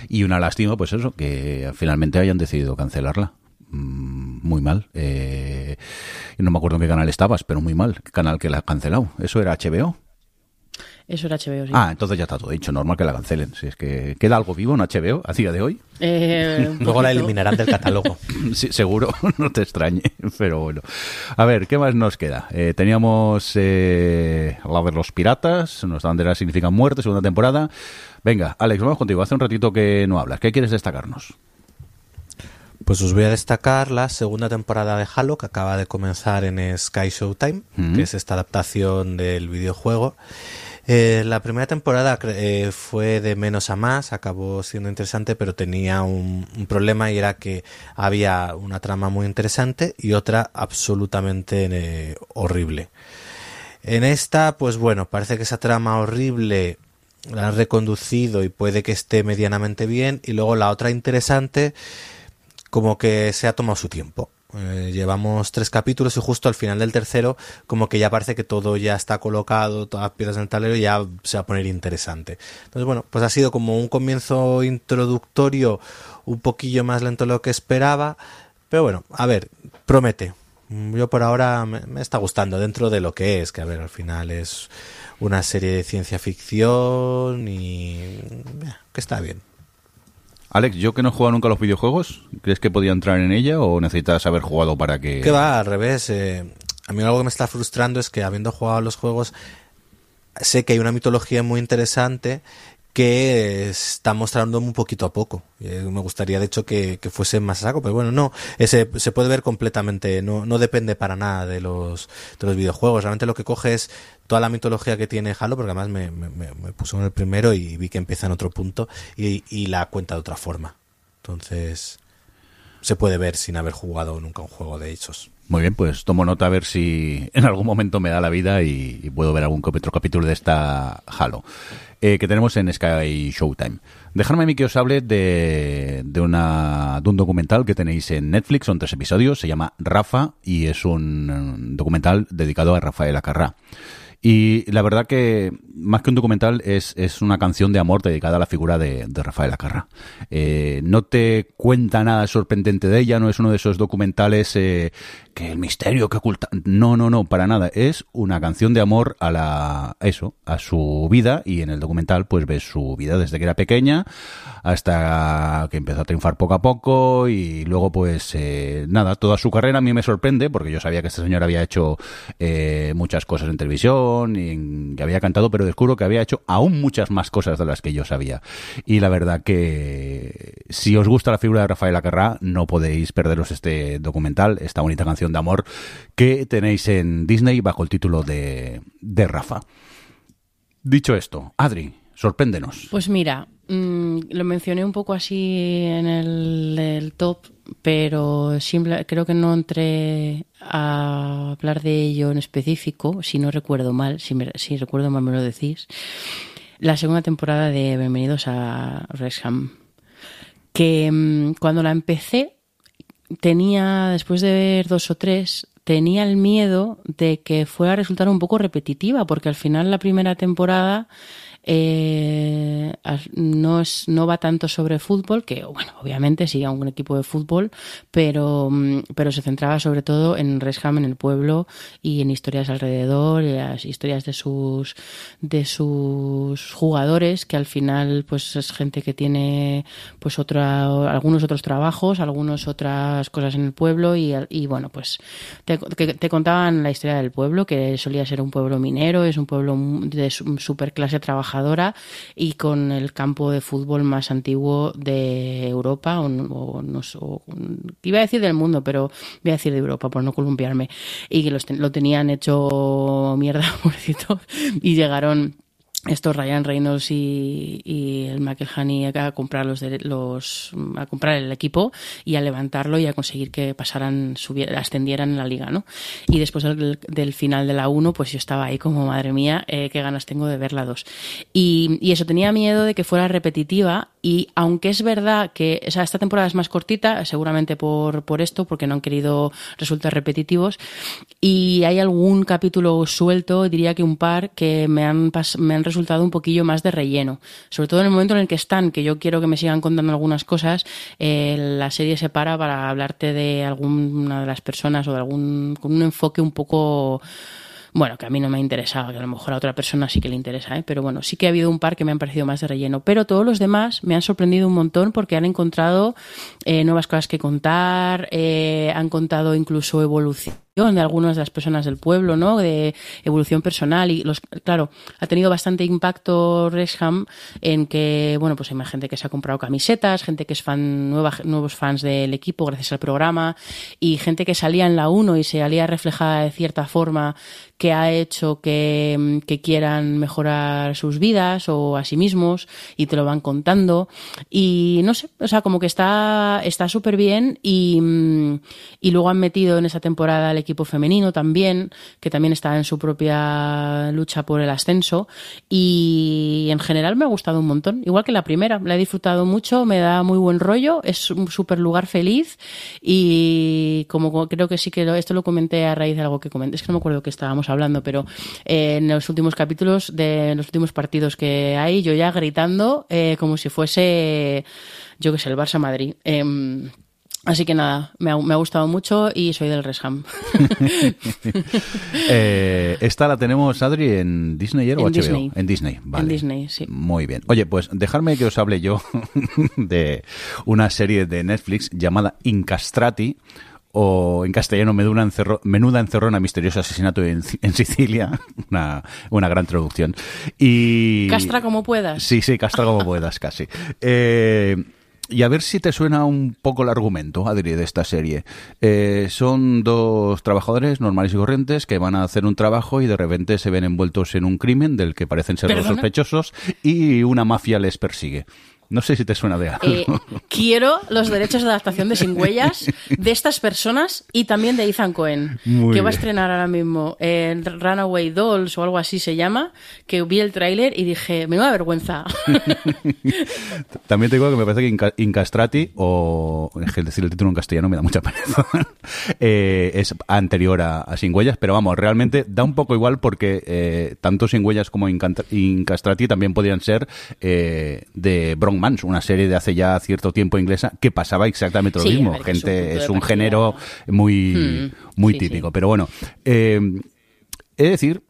y una lástima pues eso, que finalmente hayan decidido cancelarla. Mm, Muy mal. Eh, no me acuerdo en qué canal estabas, pero muy mal. ¿Qué canal que la ha cancelado? ¿Eso era HBO? Eso era HBO, sí. Ah, entonces ya está todo dicho. Normal que la cancelen. Si es que queda algo vivo en HBO a día de hoy. Eh, Luego la eliminarán del catálogo. Sí, seguro, no te extrañe, pero bueno. A ver, ¿qué más nos queda? Eh, teníamos eh, la de los piratas, nuestra bandera significa muerte, segunda temporada. Venga, Alex, vamos contigo. Hace un ratito que no hablas. ¿Qué quieres destacarnos? Pues os voy a destacar la segunda temporada de Halo que acaba de comenzar en Sky Showtime, Mm. que es esta adaptación del videojuego. Eh, la primera temporada eh, fue de menos a más, acabó siendo interesante, pero tenía un, un problema y era que había una trama muy interesante y otra absolutamente eh, horrible. En esta, pues bueno, parece que esa trama horrible la han reconducido y puede que esté medianamente bien y luego la otra interesante como que se ha tomado su tiempo. Eh, llevamos tres capítulos y justo al final del tercero como que ya parece que todo ya está colocado, todas las piezas en el tablero ya se va a poner interesante. Entonces bueno, pues ha sido como un comienzo introductorio un poquillo más lento de lo que esperaba, pero bueno, a ver, promete. Mm, Yo por ahora me, me está gustando dentro de lo que es, que a ver, al final es una serie de ciencia ficción y eh, que está bien. Alex, yo que no he jugado nunca a los videojuegos, ¿crees que podía entrar en ella o necesitas haber jugado para que... Que va, al revés. eh, a mí algo que me está frustrando es que habiendo jugado a los juegos, sé que hay una mitología muy interesante que está mostrando un poquito a poco. Eh, me gustaría, de hecho, que, que fuese más saco, pero bueno, no. Ese, se puede ver completamente, no, no depende para nada de los, de los videojuegos. Realmente lo que coge es toda la mitología que tiene Halo, porque además me, me, me- me puso en el primero y vi que empieza en otro punto y, y la cuenta de otra forma. Entonces, se puede ver sin haber jugado nunca un juego de esos. Muy bien, pues tomo nota a ver si en algún momento me da la vida y, puedo ver algún otro capítulo de esta Halo eh, que tenemos en Sky Showtime. Dejadme a mí que os hable de, de, una, de un documental que tenéis en Netflix, son tres episodios, se llama Rafa y es un eh, documental dedicado a Rafael Acarrá. Y la verdad que más que un documental es, es una canción de amor dedicada a la figura de, de Rafael Acarra. Eh, no te cuenta nada sorprendente de ella, no es uno de esos documentales eh, que el misterio que oculta. No, no, no, para nada. Es una canción de amor a la eso, a su vida y en el documental pues ves su vida desde que era pequeña hasta que empezó a triunfar poco a poco y luego pues eh, nada, toda su carrera a mí me sorprende porque yo sabía que este señor había hecho eh, muchas cosas en televisión y en- que había cantado, pero descubro que había hecho aún muchas más cosas de las que yo sabía. Y la verdad que si os gusta la figura de Rafael Acarrá, no podéis perderos este documental, esta bonita canción de amor que tenéis en Disney bajo el título de, de Rafa. Dicho esto, Adri, sorpréndenos. Pues mira, mm, lo mencioné un poco así en el, top, pero creo que no entré a hablar de ello en específico, si no recuerdo mal, si, recuerdo mal me lo decís. La segunda temporada de Bienvenidos a Wrexham, que mm, cuando la empecé tenía, después de ver dos o tres, tenía el miedo de que fuera a resultar un poco repetitiva, porque al final la primera temporada eh, no, es, no va tanto sobre fútbol, que bueno, obviamente a un equipo de fútbol, pero, mm, pero se centraba sobre todo en Resham, en el pueblo y en historias alrededor, y las historias de sus, de sus jugadores, que al final pues es gente que tiene pues otra, algunos otros trabajos, algunos otras cosas en el pueblo y, y bueno, pues te, te contaban la historia del pueblo, que solía ser un pueblo minero, es un pueblo de super clase trabajadora y con el campo de fútbol más antiguo de Europa, o, no, iba a decir del mundo, pero voy a decir de Europa por no columpiarme, y que lo tenían hecho mierda, pobrecito, y llegaron estos Ryan Reynolds y, el Michael Honey a comprar los, los a comprar el equipo y a levantarlo y a conseguir que pasaran ascendieran en la liga no y después del, final de la 1 pues yo estaba ahí como madre mía eh, qué ganas tengo de ver la 2 y, y, eso tenía miedo de que fuera repetitiva y aunque es verdad que o sea, esta temporada es más cortita seguramente por, por esto porque no han querido resultar repetitivos y hay algún capítulo suelto diría que un par que me han, me han resultado un poquillo más de relleno. Sobre todo en el momento en el que están, que yo quiero que me sigan contando algunas cosas, eh, la serie se para para hablarte de alguna de las personas o de algún, con un enfoque un poco bueno, que a mí no me ha interesado, que a lo mejor a otra persona sí que le interesa, ¿eh? pero bueno, sí que ha habido un par que me han parecido más de relleno. Pero todos los demás me han sorprendido un montón porque han encontrado eh, nuevas cosas que contar, eh, han contado incluso evolución de algunas de las personas del pueblo, ¿no? De evolución personal y los, claro, ha tenido bastante impacto Resham en que, bueno, pues hay gente que se ha comprado camisetas, gente que es fan, nueva, nuevos fans del equipo gracias al programa y gente que salía en la 1 y se salía reflejada de cierta forma que ha hecho que, que quieran mejorar sus vidas o a sí mismos y te lo van contando y no sé, o sea, como que está está súper bien y, y luego han metido en esa temporada el equipo femenino también, que también está en su propia lucha por el ascenso. Y en general me ha gustado un montón, igual que la primera. La he disfrutado mucho, me da muy buen rollo, es un súper lugar feliz. Y como creo que sí que esto lo comenté a raíz de algo que comenté, es que no me acuerdo que estábamos hablando, pero eh, en los últimos capítulos de los últimos partidos que hay, yo ya gritando eh, como si fuese, yo que sé, el Barça Madrid. Em, Así que nada, me ha, gustado mucho y soy del Resham. eh, esta la tenemos, Adri, en Disney o en Disney. En Disney, vale. En Disney, sí. Muy bien. Oye, pues dejarme que os hable yo de una serie de Netflix llamada Incastrati o en castellano Menuda, encerro, Menuda Encerrona, Misterioso Asesinato en, en Sicilia, una, una, gran traducción. Y... Castra como puedas. Sí, sí, castra como puedas, casi. Eh, y a ver si te suena un poco el argumento, Adri, de esta serie. Eh, son dos trabajadores normales y corrientes que van a hacer un trabajo y de repente se ven envueltos en un crimen del que parecen ser los sospechosos y una mafia les persigue. No sé si te suena de algo. Eh, quiero los derechos de adaptación de Sin Huellas de estas personas y también de Ethan Cohen, que va a estrenar ahora mismo en Runaway Dolls o algo así se llama, que vi el tráiler y dije, menuda vergüenza. también te digo que me parece que Incastrati, o es que decir el título en castellano me da mucha pereza, eh, es anterior a, Sin Huellas, pero vamos, realmente da un poco igual porque eh, tanto Sin Huellas como Incastrati también podrían ser de Bronx una serie de hace ya cierto tiempo inglesa que pasaba exactamente lo mismo. Gente, es un, género muy, hmm. muy típico. Pero bueno, eh, he de decir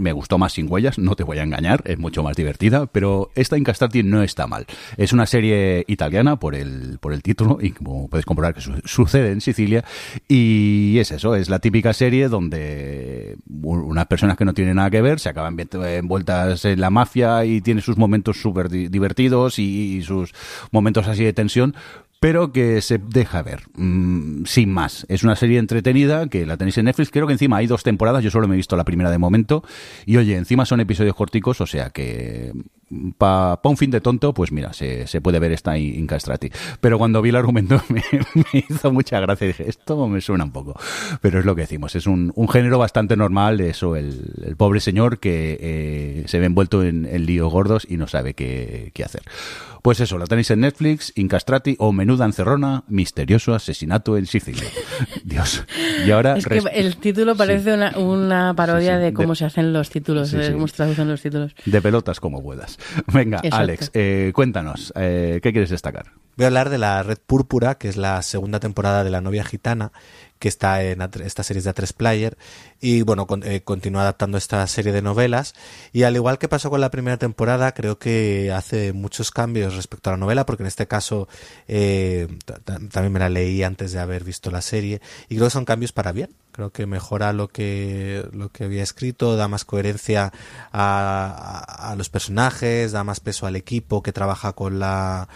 me gustó más sin huellas, no te voy a engañar, es mucho más divertida, pero esta Incastrati no está mal. Es una serie italiana por el, por el título y como puedes comprobar que sucede en Sicilia y es eso, es la típica serie donde unas personas que no tienen nada que ver se acaban envueltas en la mafia y tiene sus momentos súper divertidos y sus momentos así de tensión, pero que se deja ver, mm, sin más. Es una serie entretenida que la tenéis en Netflix. Creo que encima hay dos temporadas, yo solo me he visto la primera de momento. Y oye, encima son episodios corticos, o sea que para un fin de tonto, pues mira, se, se puede ver esta in- Incastrati. Pero cuando vi el argumento me, me hizo mucha gracia y dije, esto me suena un poco. Pero es lo que decimos, es un, un género bastante normal, eso, el, el pobre señor que eh, se ve envuelto en, en líos gordos y no sabe qué, qué hacer. Pues eso, la tenéis en Netflix, Incastrati o Menuda Encerrona, misterioso asesinato en Sicilia. Dios. Y ahora... Es que el título parece una, una parodia Sí, sí, de cómo de- se hacen los títulos, de cómo se traducen los títulos. De pelotas como puedas. Venga, Exacto. Alex, eh, cuéntanos, eh, ¿qué quieres destacar? Voy a hablar de la Red Púrpura, que es la segunda temporada de La novia gitana, que está en esta serie de A3 Player. Y bueno, con- eh, continúa adaptando esta serie de novelas. Y al igual que pasó con la primera temporada, creo que hace muchos cambios respecto a la novela, porque en este caso eh, ta- ta- también me la leí antes de haber visto la serie. Y creo que son cambios para bien. Creo que mejora lo que, lo que había escrito, da más coherencia a, a- los personajes, da más peso al equipo que trabaja con la,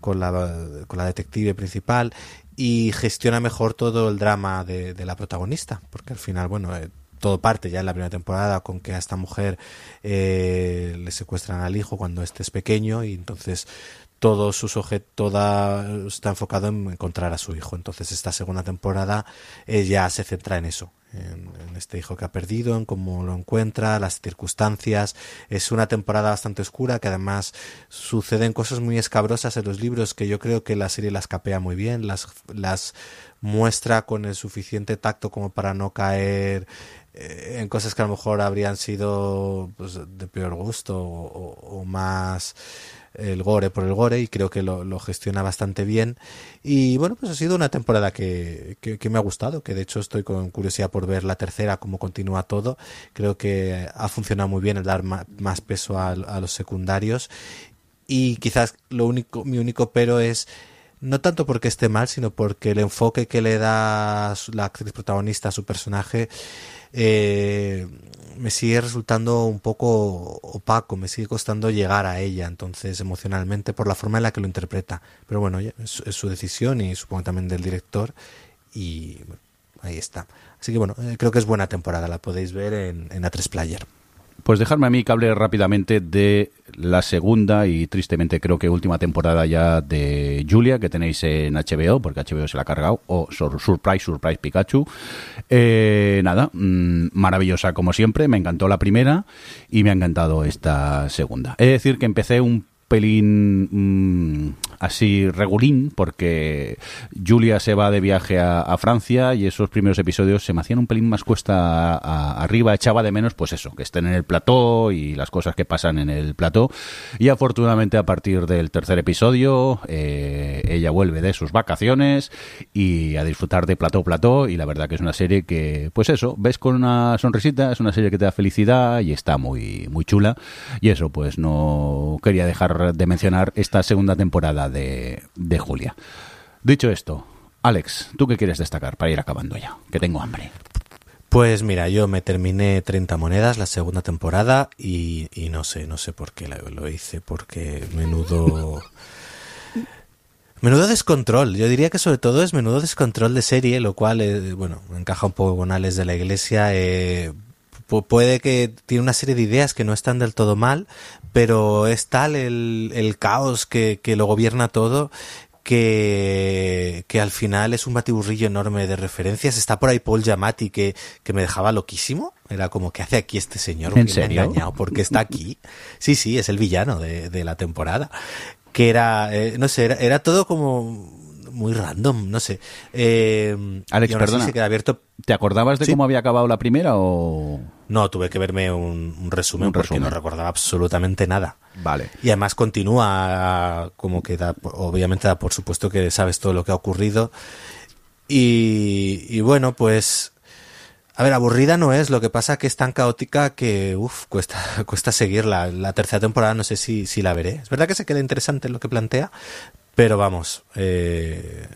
con la, con la detective principal y gestiona mejor todo el drama de, de la protagonista, porque al final, bueno, eh, todo parte ya en la primera temporada con que a esta mujer eh, le secuestran al hijo cuando este es pequeño y entonces todo su toda está enfocado en encontrar a su hijo. Entonces esta segunda temporada eh, ya se centra en eso, en, este hijo que ha perdido, en cómo lo encuentra, las circunstancias. Es una temporada bastante oscura que además suceden cosas muy escabrosas en los libros que yo creo que la serie las capea muy bien, las, las muestra con el suficiente tacto como para no caer eh, en cosas que a lo mejor habrían sido pues, de peor gusto o más el gore por el gore y creo que lo, gestiona bastante bien. Y bueno pues ha sido una temporada que, que, me ha gustado que de hecho estoy con curiosidad por ver la tercera cómo continúa todo. Creo que ha funcionado muy bien el dar más peso a, los secundarios. Y quizás lo único mi único pero es no tanto porque esté mal, sino porque el enfoque que le da la actriz protagonista a su personaje eh, me sigue resultando un poco opaco, me sigue costando llegar a ella, entonces emocionalmente, por la forma en la que lo interpreta. Pero bueno, es su decisión y supongo también del director y bueno, ahí está. Así que bueno, eh, creo que es buena temporada, la podéis ver en, en A3 Player. Pues dejarme a mí que hable rápidamente de la segunda y tristemente creo que última temporada ya de Julia que tenéis en HBO, porque HBO se la ha cargado, o Sur- Surprise, Surprise Pikachu. Eh, nada, mm, maravillosa como siempre, me encantó la primera y me ha encantado esta segunda. Es decir, que empecé un pelín mm, así regulín porque Julia se va de viaje a, Francia y esos primeros episodios se me hacían un pelín más cuesta a- arriba. Echaba de menos pues eso que estén en el plató y las cosas que pasan en el plató. Y afortunadamente a partir del tercer episodio eh, ella vuelve de sus vacaciones y a disfrutar de plató plató. Y la verdad que es una serie que pues eso ves con una sonrisita es una serie que te da felicidad y está muy muy chula. Y eso pues no quería dejar de mencionar esta segunda temporada de, de Julia dicho esto Alex ¿tú qué quieres destacar para ir acabando ya? que tengo hambre Pues mira, yo me terminé 30 monedas la segunda temporada y, no sé, no sé por qué lo, hice, porque menudo... Menudo descontrol, yo diría que sobre todo es menudo descontrol de serie, lo cual, eh, bueno, encaja un poco con Alex de la Iglesia. eh, puede que tiene una serie de ideas que no están del todo mal, pero es tal el, el caos que, que lo gobierna todo que, que al final es un batiburrillo enorme de referencias. Está por ahí Paul Giamatti que, que me dejaba loquísimo. Era como, ¿qué hace aquí este señor? ¿En ¿Quién me ha serio? engañado? ¿Por qué está aquí? Sí, sí, es el villano de, de la temporada. Que era, eh, no sé, era, era todo como muy random, no sé. Eh, Alex, perdona. se queda abierto. ¿te acordabas de Sí. cómo había acabado la primera o...? No, tuve que verme un, un resumen Un porque resumen. no recordaba absolutamente nada. Vale Y además continúa como que da, obviamente da por supuesto que sabes todo lo que ha ocurrido. Y, y bueno, pues, a ver, aburrida no es, lo que pasa que es tan caótica que, uff, cuesta, cuesta seguirla. La tercera temporada no sé si, si la veré. Es verdad que se queda interesante lo que plantea, pero vamos, eh,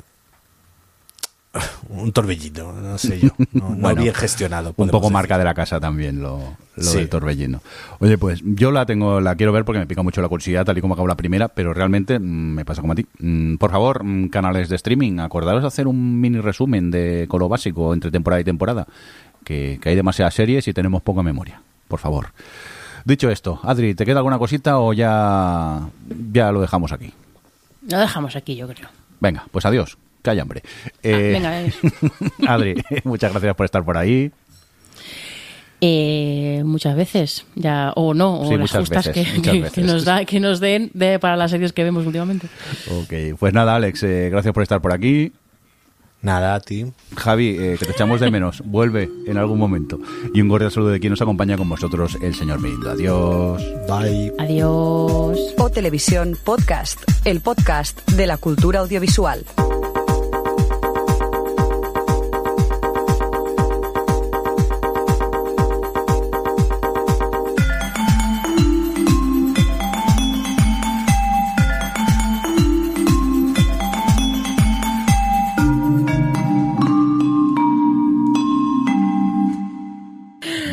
un torbellino, no sé yo, no, no Bueno, bien gestionado. un poco decir. marca de la casa también lo, lo Sí. del torbellino. Oye, pues yo la tengo, la quiero ver porque me pica mucho la curiosidad, tal y como acabó la primera, pero realmente mm, me pasa como a ti. Mm, Por favor, mm, canales de streaming, acordaros de hacer un mini resumen de con lo básico entre temporada y temporada, que, que hay demasiadas series y tenemos poca memoria. Por favor. Dicho esto, Adri, ¿te queda alguna cosita o ya, ya lo dejamos aquí? Lo dejamos aquí, yo creo. Venga, pues adiós, que hay hambre. Ah, Eh, venga, eh. Adri, muchas gracias por estar por ahí. Eh, muchas veces, ya o no, o Sí, las justas veces, que, que nos da, que nos den de, para las series que vemos últimamente. Ok, pues nada, Alex, eh, gracias por estar por aquí. Nada, a ti. Javi, eh, que te echamos de menos, vuelve en algún momento. Y un cordial saludo de quien nos acompaña con vosotros, el señor Mirindo. Adiós. Bye. Adiós. O Televisión Podcast, el podcast de la cultura audiovisual.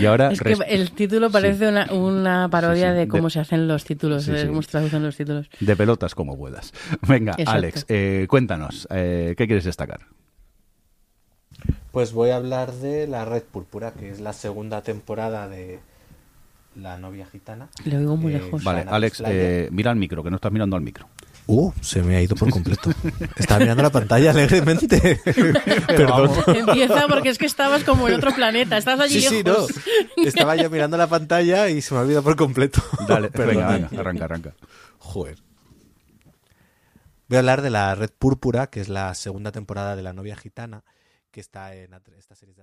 Y ahora... Es que el título parece una, una parodia Sí, sí, de cómo de- se hacen los títulos, Sí, de sí. cómo se traducen los títulos. De pelotas como puedas. Venga, Exacto. Alex, eh, cuéntanos, eh, ¿qué quieres destacar? Pues voy a hablar de La Red Púrpura, que es la segunda temporada de La novia gitana. Lo oigo muy Eh, lejos. Vale, Alex, eh, mira al micro, que no estás mirando al micro. Uh, se me ha ido por completo. Estaba mirando la pantalla alegremente. Perdón. Empieza porque es que estabas como en otro planeta, estás allí Sí, sí, no. Estaba yo mirando la pantalla y se me ha olvidado por completo. Dale, Perdón. venga, venga, arranca, arranca. Joder. Voy a hablar de la Red Púrpura, que es la segunda temporada de La novia gitana, que está en A3 esta serie de A3 Player.